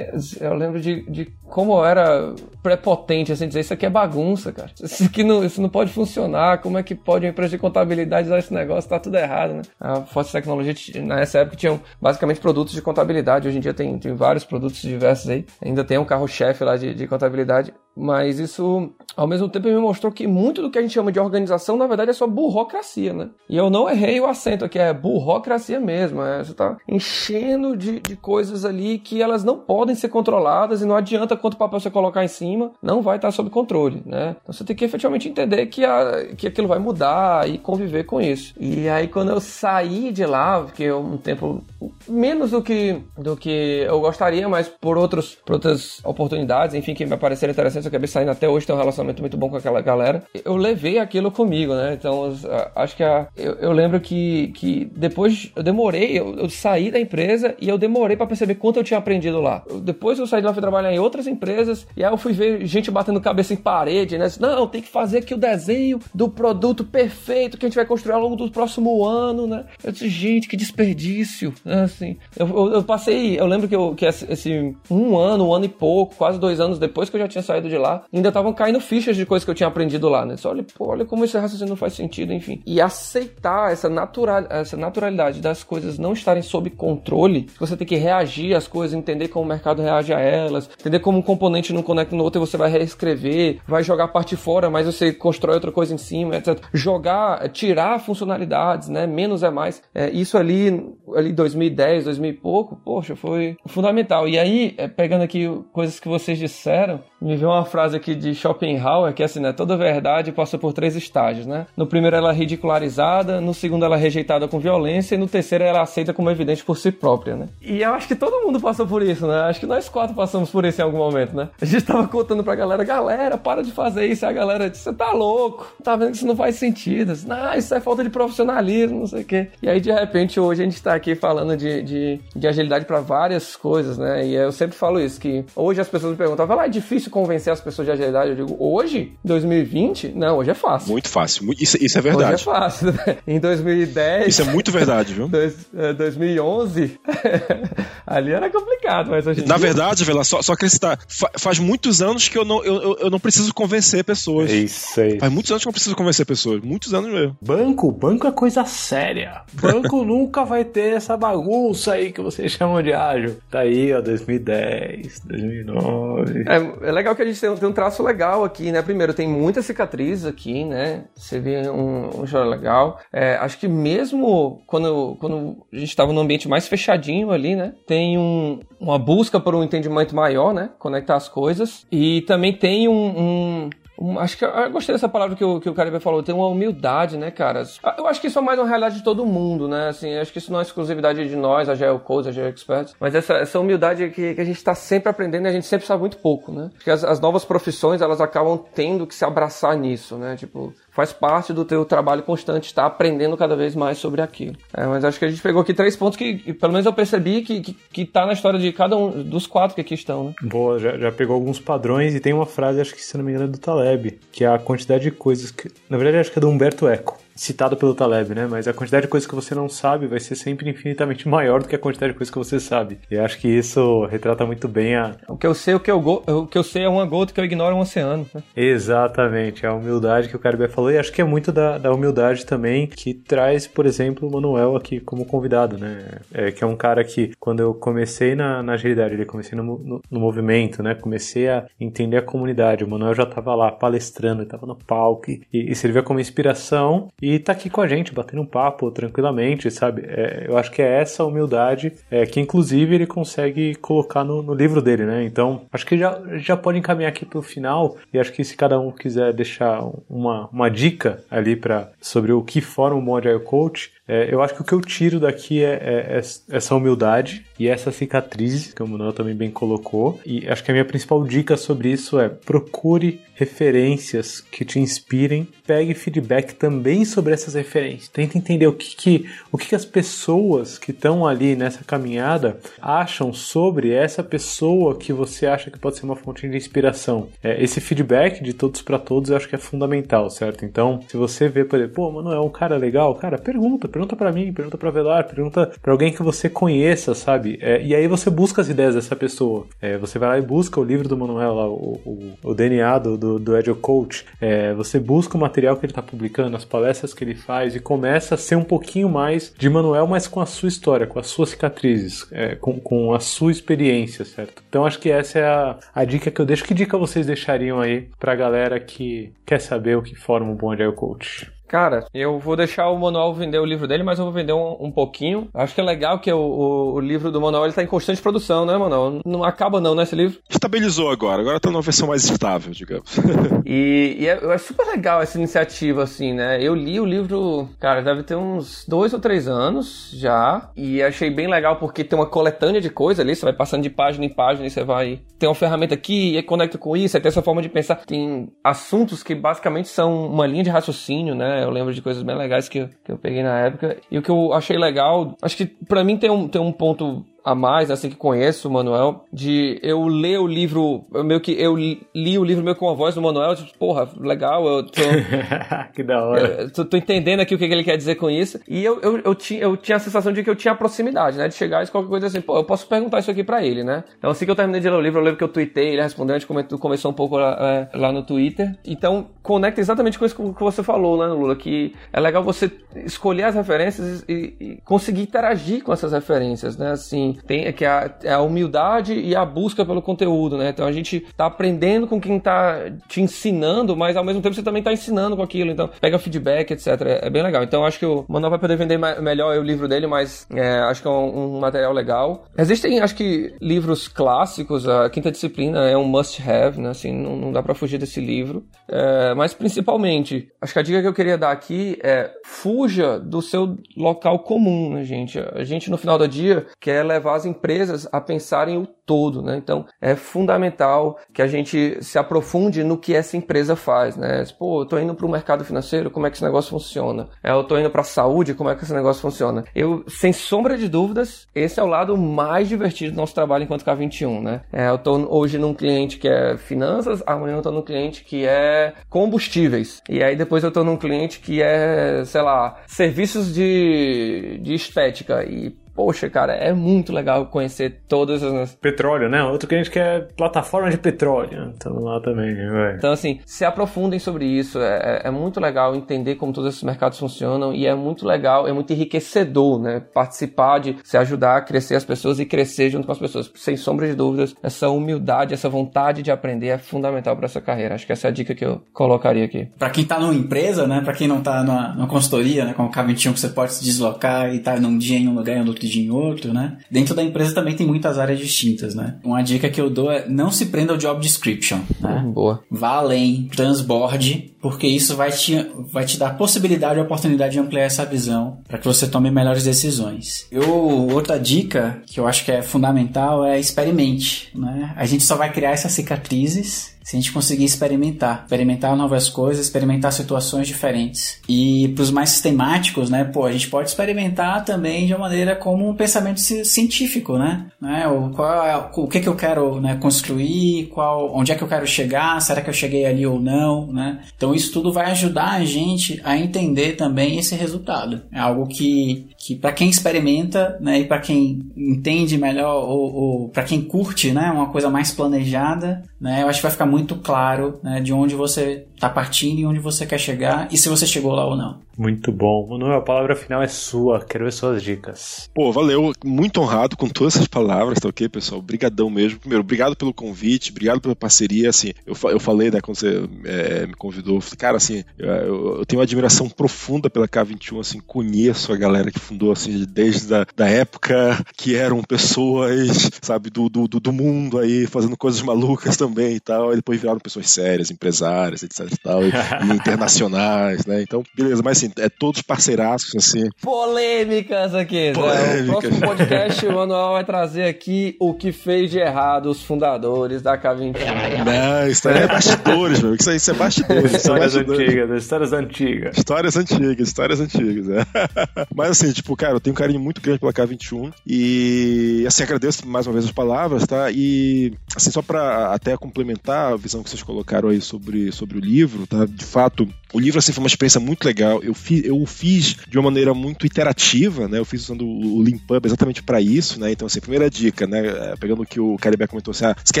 eu lembro de, de como eu era prepotente, assim, dizer isso aqui é bagunça, cara. Isso aqui não, isso não pode funcionar. Como é que pode uma empresa de contabilidade usar esse negócio? Tá tudo errado, né? A Forte Tecnologia, nessa época, tinham basicamente produtos de contabilidade. Hoje em dia tem, tem vários produtos diversos aí. Ainda tem um carro-chefe lá de, de contabilidade. Mas isso, ao mesmo tempo, me mostrou que muito do que a gente chama de organização, na verdade, é só burocracia, né? E eu não errei o acento aqui, é burocracia mesmo. É, você tá enchendo de, de coisas ali que elas não podem ser controladas e não adianta quanto papel você colocar em cima, não vai estar sob controle, né? Então você tem que efetivamente entender que, a, que aquilo vai mudar e conviver com isso. E aí, quando eu saí de lá, fiquei um tempo menos do que, do que eu gostaria, mas por, outros, por outras oportunidades, enfim, que me pareceram interessantes eu acabei saindo até hoje, tem um relacionamento muito bom com aquela galera. Eu levei aquilo comigo, né? Então, acho que a, eu, eu, lembro que, que depois eu demorei, eu, eu saí da empresa e eu demorei para perceber quanto eu tinha aprendido lá. Eu, depois eu saí de lá, fui trabalhar em outras empresas e aí eu fui ver gente batendo cabeça em parede, né? Não, tem que fazer aqui o desenho do produto perfeito que a gente vai construir ao longo do próximo ano, né? Eu disse, gente, que desperdício, né? assim. Eu, eu, eu passei, eu lembro que, eu, que esse um ano, um ano e pouco, quase dois anos depois que eu já tinha saído de lá, ainda estavam caindo fichas de coisas que eu tinha aprendido lá, né? Só olha, pô, olha como esse raciocínio não faz sentido, enfim. E aceitar essa, natural, essa naturalidade das coisas não estarem sob controle, você tem que reagir às coisas, entender como o mercado reage a elas, entender como um componente não conecta no outro e você vai reescrever, vai jogar a parte fora, mas você constrói outra coisa em cima, etc. Jogar, tirar funcionalidades, né? Menos é mais. É, isso ali, ali 2010, 2000 e pouco, poxa, foi fundamental. E aí, é, pegando aqui coisas que vocês disseram, me veio uma frase aqui de Schopenhauer que é assim, né? Toda verdade passa por três estágios, né? No primeiro ela é ridicularizada, no segundo ela é rejeitada com violência e no terceiro ela é aceita como evidente por si própria, né? E eu acho que todo mundo passou por isso, né? Acho que nós quatro passamos por isso em algum momento, né? A gente tava contando pra galera, galera, para de fazer isso. E a galera disse, você tá louco, tá vendo que isso não faz sentido. Assim, ah, isso é falta de profissionalismo, não sei o quê. E aí, de repente, hoje a gente tá aqui falando de, de, de agilidade para várias coisas, né? E eu sempre falo isso, que hoje as pessoas me perguntam, vai lá, é difícil convencer as pessoas de agilidade? Eu digo, hoje? 2020? Não, hoje é fácil. Muito fácil. Isso, isso é verdade. Hoje é fácil. em 2010... Isso é muito verdade, viu? [laughs] Dois, 2011, é, [laughs] ali era complicado, mas hoje Na dia... verdade, Vela, só, só acrescentar, faz muitos anos que eu não, eu, eu não preciso convencer pessoas. É isso aí. Faz muitos anos que eu não preciso convencer pessoas. Muitos anos mesmo. Banco, banco é coisa séria. Banco [laughs] nunca vai ter essa bagunça aí que vocês chamam de ágil. Tá aí, ó, 2010, 2009. É, é legal que a gente tem, tem, um traço legal aqui, né? Primeiro, tem muitas cicatrizes aqui, né? Você vê um, um choro legal. É, acho que mesmo quando, quando a gente estava num ambiente mais fechadinho ali, né? Tem um, uma busca por um entendimento maior, né? Conectar as coisas. E também tem um, um acho que eu gostei dessa palavra que o, que o Caribe falou, tem uma humildade, né, cara? Eu acho que isso é mais uma realidade de todo mundo, né? Assim, acho que isso não é exclusividade de nós, a Geo Codes, a Geo Experts, mas essa, essa humildade que, que a gente está sempre aprendendo e a gente sempre sabe muito pouco, né? Porque as, as novas profissões, elas acabam tendo que se abraçar nisso, né? Tipo, faz parte do teu trabalho constante estar aprendendo cada vez mais sobre aquilo. É, mas acho que a gente pegou aqui três pontos que, que pelo menos eu percebi que, que, que tá na história de cada um dos quatro que aqui estão, né? Boa, já, já pegou alguns padrões e tem uma frase, acho que se não me engano, é do Taleb, que é a quantidade de coisas que. Na verdade, acho que é do Humberto Eco citado pelo Taleb, né? Mas a quantidade de coisas que você não sabe vai ser sempre infinitamente [laughs] maior do que a quantidade de coisas que você sabe. E acho que isso retrata muito bem a. O que eu sei, o que eu, go... o que eu sei é uma gota que eu ignoro é um oceano. Né? Exatamente, a humildade que o Caribe falou, e acho que é muito da, da humildade também que traz, por exemplo, o Manuel aqui como convidado, né? É, que é um cara que, quando eu comecei na, na agilidade, ele comecei no, no, no, movimento, né? Comecei a entender a comunidade. O Manuel já estava lá palestrando, estava no palco e, e servia como inspiração e tá aqui com a gente, batendo um papo tranquilamente, sabe? É, eu acho que é essa humildade é, que, inclusive, ele consegue colocar no, no, livro dele, né? Então, acho que já, já pode encaminhar aqui pro final, e acho que se cada um quiser deixar uma, uma dica ali para sobre o que forma um bom Agile Coach, é, eu acho que o que eu tiro daqui é, é, é, essa humildade e essa cicatriz, que o Manuel também bem colocou. E acho que a minha principal dica sobre isso é procure referências que te inspirem, pegue feedback também sobre essas referências. Tente entender o que, que o que, que as pessoas que estão ali nessa caminhada acham sobre essa pessoa que você acha que pode ser uma fonte de inspiração. É, esse feedback de todos para todos eu acho que é fundamental, certo? Então, se você vê, por exemplo, pô, Manuel é um cara legal, cara, pergunta, pergunta para mim, pergunta para Velar, pergunta para alguém que você conheça, sabe? É, e aí você busca as ideias dessa pessoa. É, você vai lá e busca o livro do Manuel, lá, o, o, o DNA do, do, do Agile Coach. É, você busca o material que ele está publicando, as palestras que ele faz e começa a ser um pouquinho mais de Manuel, mas com a sua história, com as suas cicatrizes, é, com, com a sua experiência, certo? Então acho que essa é a, a dica que eu deixo. Que dica vocês deixariam aí pra galera que quer saber o que forma um bom Agile Coach? Cara, eu vou deixar o Manuel vender o livro dele, mas eu vou vender um, um pouquinho. Acho que é legal que o, o, o livro do Manuel ele tá em constante produção, né, Manuel? Não acaba não, né, esse livro? Estabilizou agora, agora tá numa versão mais estável, digamos. [laughs] e, e é, é, super legal essa iniciativa, assim, né? Eu li o livro, cara, deve ter uns dois ou três anos já, e achei bem legal porque tem uma coletânea de coisas ali, você vai passando de página em página e você vai... Tem uma ferramenta aqui e conecta com isso, aí tem essa forma de pensar. Tem assuntos que basicamente são uma linha de raciocínio, né? Eu lembro de coisas bem legais que que eu peguei na época. E o que eu achei legal, acho que para mim tem um, tem um ponto a mais, assim que conheço o Manuel, de eu ler o livro, eu meio que eu li, o livro meio com a voz do Manuel, tipo, porra, legal, eu tô. [laughs] que da hora. Eu, tô, tô, entendendo aqui o que, que, ele quer dizer com isso. E eu, eu, eu, tinha, eu tinha a sensação de que eu tinha proximidade, né? De chegar e qualquer coisa assim, pô, eu posso perguntar isso aqui pra ele, né? Então, assim que eu terminei de ler o livro, eu lembro que eu tuitei, ele respondeu, a gente comentou, começou um pouco lá, é, lá no Twitter. Então, conecta exatamente com isso que você falou, né, Lula? Que é legal você escolher as referências e, e conseguir interagir com essas referências, né? Assim, tem que a, é a humildade e a busca pelo conteúdo, né? Então a gente tá aprendendo com quem tá te ensinando, mas ao mesmo tempo você também tá ensinando com aquilo. Então pega feedback, etc. É, é bem legal. Então acho que o Manuel vai poder vender melhor o livro dele, mas é, acho que é um, um, material legal. Existem, acho que, livros clássicos. A Quinta Disciplina é um must-have, né? Assim, não, não dá para fugir desse livro. É, mas principalmente, acho que a dica que eu queria dar aqui é fuja do seu local comum, né, gente? A gente, no final do dia, quer levar as empresas a pensarem o todo, né? Então, é fundamental que a gente se aprofunde no que essa empresa faz, né? Pô, eu tô indo para o mercado financeiro, como é que esse negócio funciona? É, eu tô indo para a saúde, como é que esse negócio funciona? Eu, sem sombra de dúvidas, esse é o lado mais divertido do nosso trabalho enquanto K21, né? É, eu tô hoje num cliente que é finanças, amanhã eu tô num cliente que é combustíveis. E aí depois eu tô num cliente que é, sei lá, serviços de, de estética. E poxa, cara, é muito legal conhecer todas as. Petróleo, né? Outro que a gente quer plataforma de petróleo. Estamos lá também, né? Então, assim, se aprofundem sobre isso. É, é, é, muito legal entender como todos esses mercados funcionam e é muito legal, é muito enriquecedor, né? Participar de se ajudar a crescer as pessoas e crescer junto com as pessoas. Sem sombra de dúvidas, essa humildade, essa vontade de aprender é fundamental para essa carreira. Acho que essa é a dica que eu colocaria aqui. Para quem tá numa empresa, né? Para quem não tá numa, numa consultoria, né? Com o K21 que você pode se deslocar e tá num dia em um lugar e no outro dia em outro, né? Dentro da empresa também tem muitas áreas distintas, né? Uma dica que eu dou é não se prenda ao job description, né? Boa. Vá além, transborde, porque isso vai te, vai te dar possibilidade e oportunidade de ampliar essa visão para que você tome melhores decisões. Eu, outra dica que eu acho que é fundamental é experimente, né? A gente só vai criar essas cicatrizes se a gente conseguir experimentar, experimentar novas coisas, experimentar situações diferentes. E para os mais sistemáticos, né, pô, a gente pode experimentar também de uma maneira como um pensamento científico, né? né? O, qual é, o que que eu quero né, construir, qual, onde é que eu quero chegar, será que eu cheguei ali ou não, né? Então isso tudo vai ajudar a gente a entender também esse resultado. É algo que, que para quem experimenta, né, e para quem entende melhor ou, ou para quem curte, né, uma coisa mais planejada, né, eu acho que vai ficar muito claro né, de onde você está partindo e onde você quer chegar e se você chegou lá ou não. Muito bom. Manuel, a palavra final é sua. Quero ver suas dicas. Pô, valeu. Muito honrado com todas essas palavras, tá ok, pessoal? Obrigadão mesmo. Primeiro, obrigado pelo convite, obrigado pela parceria. Assim, eu, eu falei, né, quando você é, me convidou, cara, assim, eu, eu tenho uma admiração profunda pela K21, assim, conheço a galera que fundou, assim, desde a da época que eram pessoas, sabe, do, do, do mundo aí, fazendo coisas malucas também e tal, e depois viraram pessoas sérias, empresárias, etc e tal, e, e [laughs] internacionais, né? Então, beleza, mas assim, é todos parceiraços, assim. Polêmicas aqui, Polêmicas. Né? O próximo podcast, o Manuel vai trazer aqui o que fez de errado os fundadores da K21. Não, isso aí é bastidores, meu. Isso aí isso é bastidores. Histórias antigas, histórias antigas. Histórias antigas, histórias antigas, é. [laughs] Mas assim, tipo, cara, eu tenho um carinho muito grande pela K21 e assim, agradeço mais uma vez as palavras, tá? E assim, só para até complementar a visão que vocês colocaram aí sobre, sobre o livro, tá? De fato, o livro assim, foi uma experiência muito legal. Eu, eu o fiz de uma maneira muito iterativa, né? Eu fiz usando o Limpub exatamente para isso, né? Então, assim, primeira dica, né? É, pegando o que o Caribe comentou assim, ah, você quer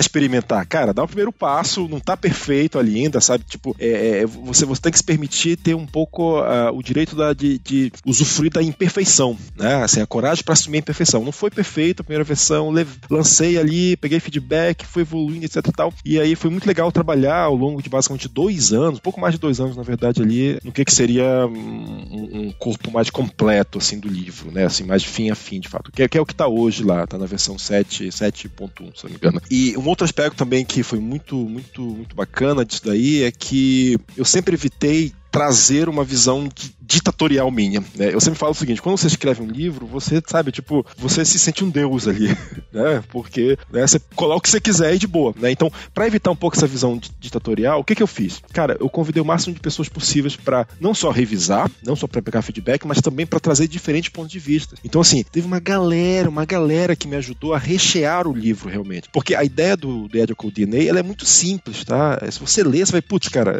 experimentar? Cara, dá o primeiro passo, não tá perfeito ali ainda, sabe? Tipo, é, é, você, você tem que se permitir ter um pouco uh, o direito da, de, de usufruir da imperfeição, né? Assim, a coragem para assumir a imperfeição. Não foi perfeito a primeira versão, lancei ali, peguei feedback, foi evoluindo, etc e tal. E aí foi muito legal trabalhar ao longo de basicamente dois anos, pouco mais de dois anos, na verdade verdade, ali no que, que seria um, um, corpo mais completo, assim, do livro, né? Assim, mais de fim a fim, de fato. Que é, que é o que está hoje lá, tá na versão 7, 7.1, se não me engano. E um outro aspecto também que foi muito, muito, muito bacana disso daí é que eu sempre evitei trazer uma visão ditatorial minha. Né? Eu sempre falo o seguinte: quando você escreve um livro, você sabe, tipo, você se sente um deus ali, [laughs] né? Porque né, você coloca o que você quiser e de boa, né? Então, para evitar um pouco essa visão ditatorial, o que, que eu fiz? Cara, eu convidei o máximo de pessoas possíveis para não só revisar, não só para pegar feedback, mas também para trazer diferentes pontos de vista. Então, assim, teve uma galera, uma galera que me ajudou a rechear o livro realmente. Porque a ideia do, do Edical DNA ela é muito simples, tá? Se você ler, você vai, putz, cara,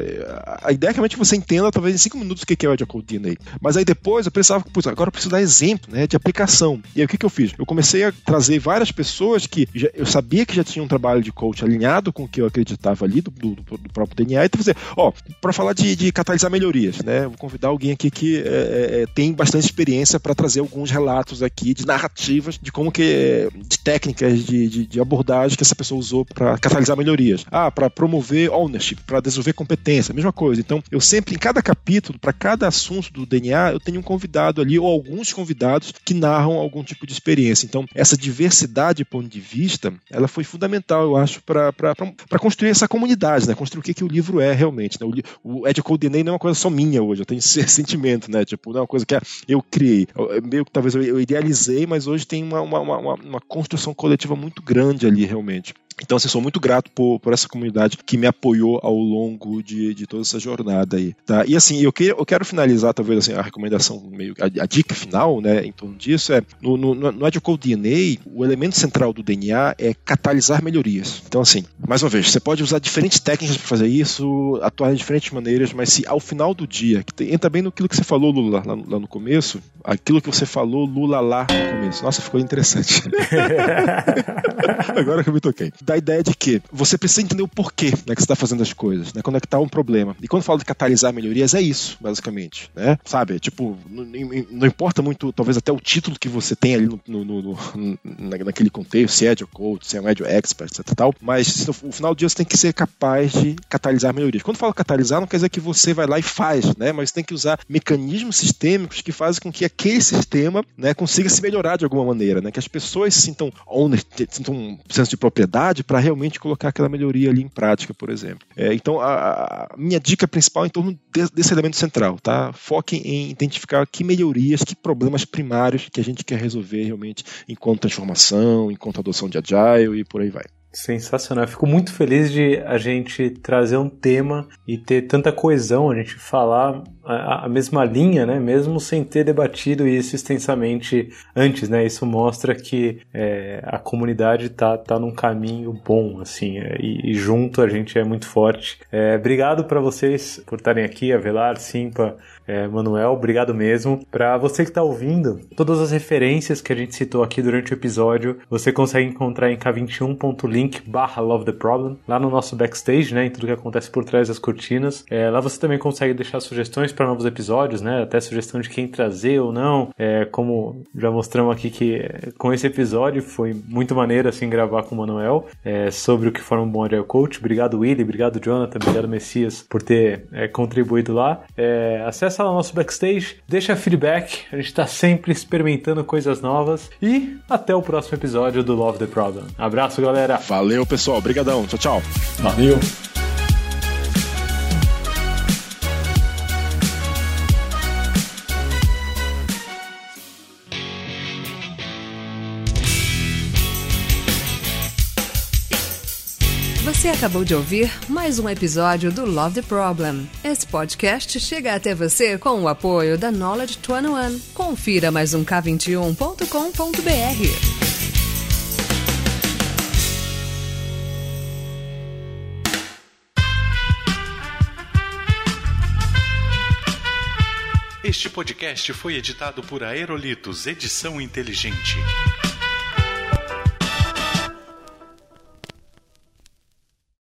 a ideia é que realmente você entenda talvez em cinco minutos o que é o Edical DNA. Mas aí depois eu pensava, putz, agora eu preciso dar exemplo, né, de aplicação. E aí o que, que eu fiz? Eu comecei a trazer várias pessoas que já, eu sabia que já tinham um trabalho de coach alinhado com o que eu acreditava ali do, do, do próprio DNA e fazer, ó, para falar de, de, catalisar melhorias, né, vou convidar alguém aqui que é, é, é tem bastante experiência para trazer alguns relatos aqui de narrativas de como que, de técnicas de, de, de abordagem que essa pessoa usou para catalisar melhorias. Ah, para promover ownership, para desenvolver competência, mesma coisa. Então, eu sempre, em cada capítulo, para cada assunto do DNA, eu tenho um convidado ali, ou alguns convidados, que narram algum tipo de experiência. Então, essa diversidade de ponto de vista, ela foi fundamental, eu acho, para construir essa comunidade, né? Construir o que, que o livro é realmente. Né? O, o Ed não é uma coisa só minha hoje, eu tenho esse [laughs] sentimento, né? Tipo, não é uma coisa que eu criei. Eu, meio que talvez eu, idealizei, mas hoje tem uma, uma, uma, uma construção coletiva muito grande ali, realmente. Então, assim, sou muito grato por, por essa comunidade que me apoiou ao longo de, de toda essa jornada aí, tá? E assim, eu, que, eu quero finalizar, talvez, assim, a recomendação, meio, a, a dica final, né, em torno disso é, no, no, no Agile DNA, o elemento central do DNA é catalisar melhorias. Então, assim, mais uma vez, você pode usar diferentes técnicas para fazer isso, atuar de diferentes maneiras, mas se ao final do dia, que entra bem no que você falou, Lula, lá, lá no começo, aquilo que você falou, Lula, lá no começo. Nossa, ficou interessante. [laughs] Agora que eu me toquei da ideia de que você precisa entender o porquê né, que você está fazendo as coisas, né? Conectar um problema. E quando falo de catalisar melhorias, é isso, basicamente. Né? Sabe? Tipo, não, importa muito, talvez até o título que você tem ali no, no, no, naquele contexto, se é Agile Coach, se é um Agile Expert, etc. Tal, mas no final do dia você tem que ser capaz de catalisar melhorias. Quando falo catalisar, não quer dizer que você vai lá e faz, né? Mas tem que usar mecanismos sistêmicos que fazem com que aquele sistema né, consiga se melhorar de alguma maneira, né? Que as pessoas sintam owner, sintam um senso de propriedade para realmente colocar aquela melhoria ali em prática, por exemplo. É, então, a, a, minha dica principal é em torno de, desse elemento central, tá? Foquem em identificar que melhorias, que problemas primários que a gente quer resolver realmente enquanto transformação, enquanto adoção de agile e por aí vai. Sensacional. Eu fico muito feliz de a gente trazer um tema e ter tanta coesão, a gente falar a, a, mesma linha, né? Mesmo sem ter debatido isso extensamente antes, né? Isso mostra que é, a comunidade tá, tá num caminho bom, assim, é, e, e, junto a gente é muito forte. É, obrigado para vocês por estarem aqui, Avelar, Simpa, é, Manuel, obrigado mesmo. Para você que está ouvindo, todas as referências que a gente citou aqui durante o episódio, você consegue encontrar em k21.link barra Love the Problem, lá no nosso backstage, né, em tudo que acontece por trás das cortinas. É, lá você também consegue deixar sugestões para novos episódios, né, até sugestão de quem trazer ou não. É, como já mostramos aqui que é, com esse episódio foi muito maneiro assim gravar com o Manuel é, sobre o que for um bom Agile Coach. Obrigado, Willy, obrigado, Jonathan, obrigado, Messias, por ter é, contribuído lá. É, acessa lá o nosso backstage, deixa feedback, a gente está sempre experimentando coisas novas e até o próximo episódio do Love the Problem. Abraço, galera. Valeu, pessoal. Obrigadão. Tchau, tchau. Valeu. Você acabou de ouvir mais um episódio do Love the Problem. Esse podcast chega até você com o apoio da Knowledge 21. Confira mais um k21.com.br. Este podcast foi editado por Aerolitos Edição Inteligente.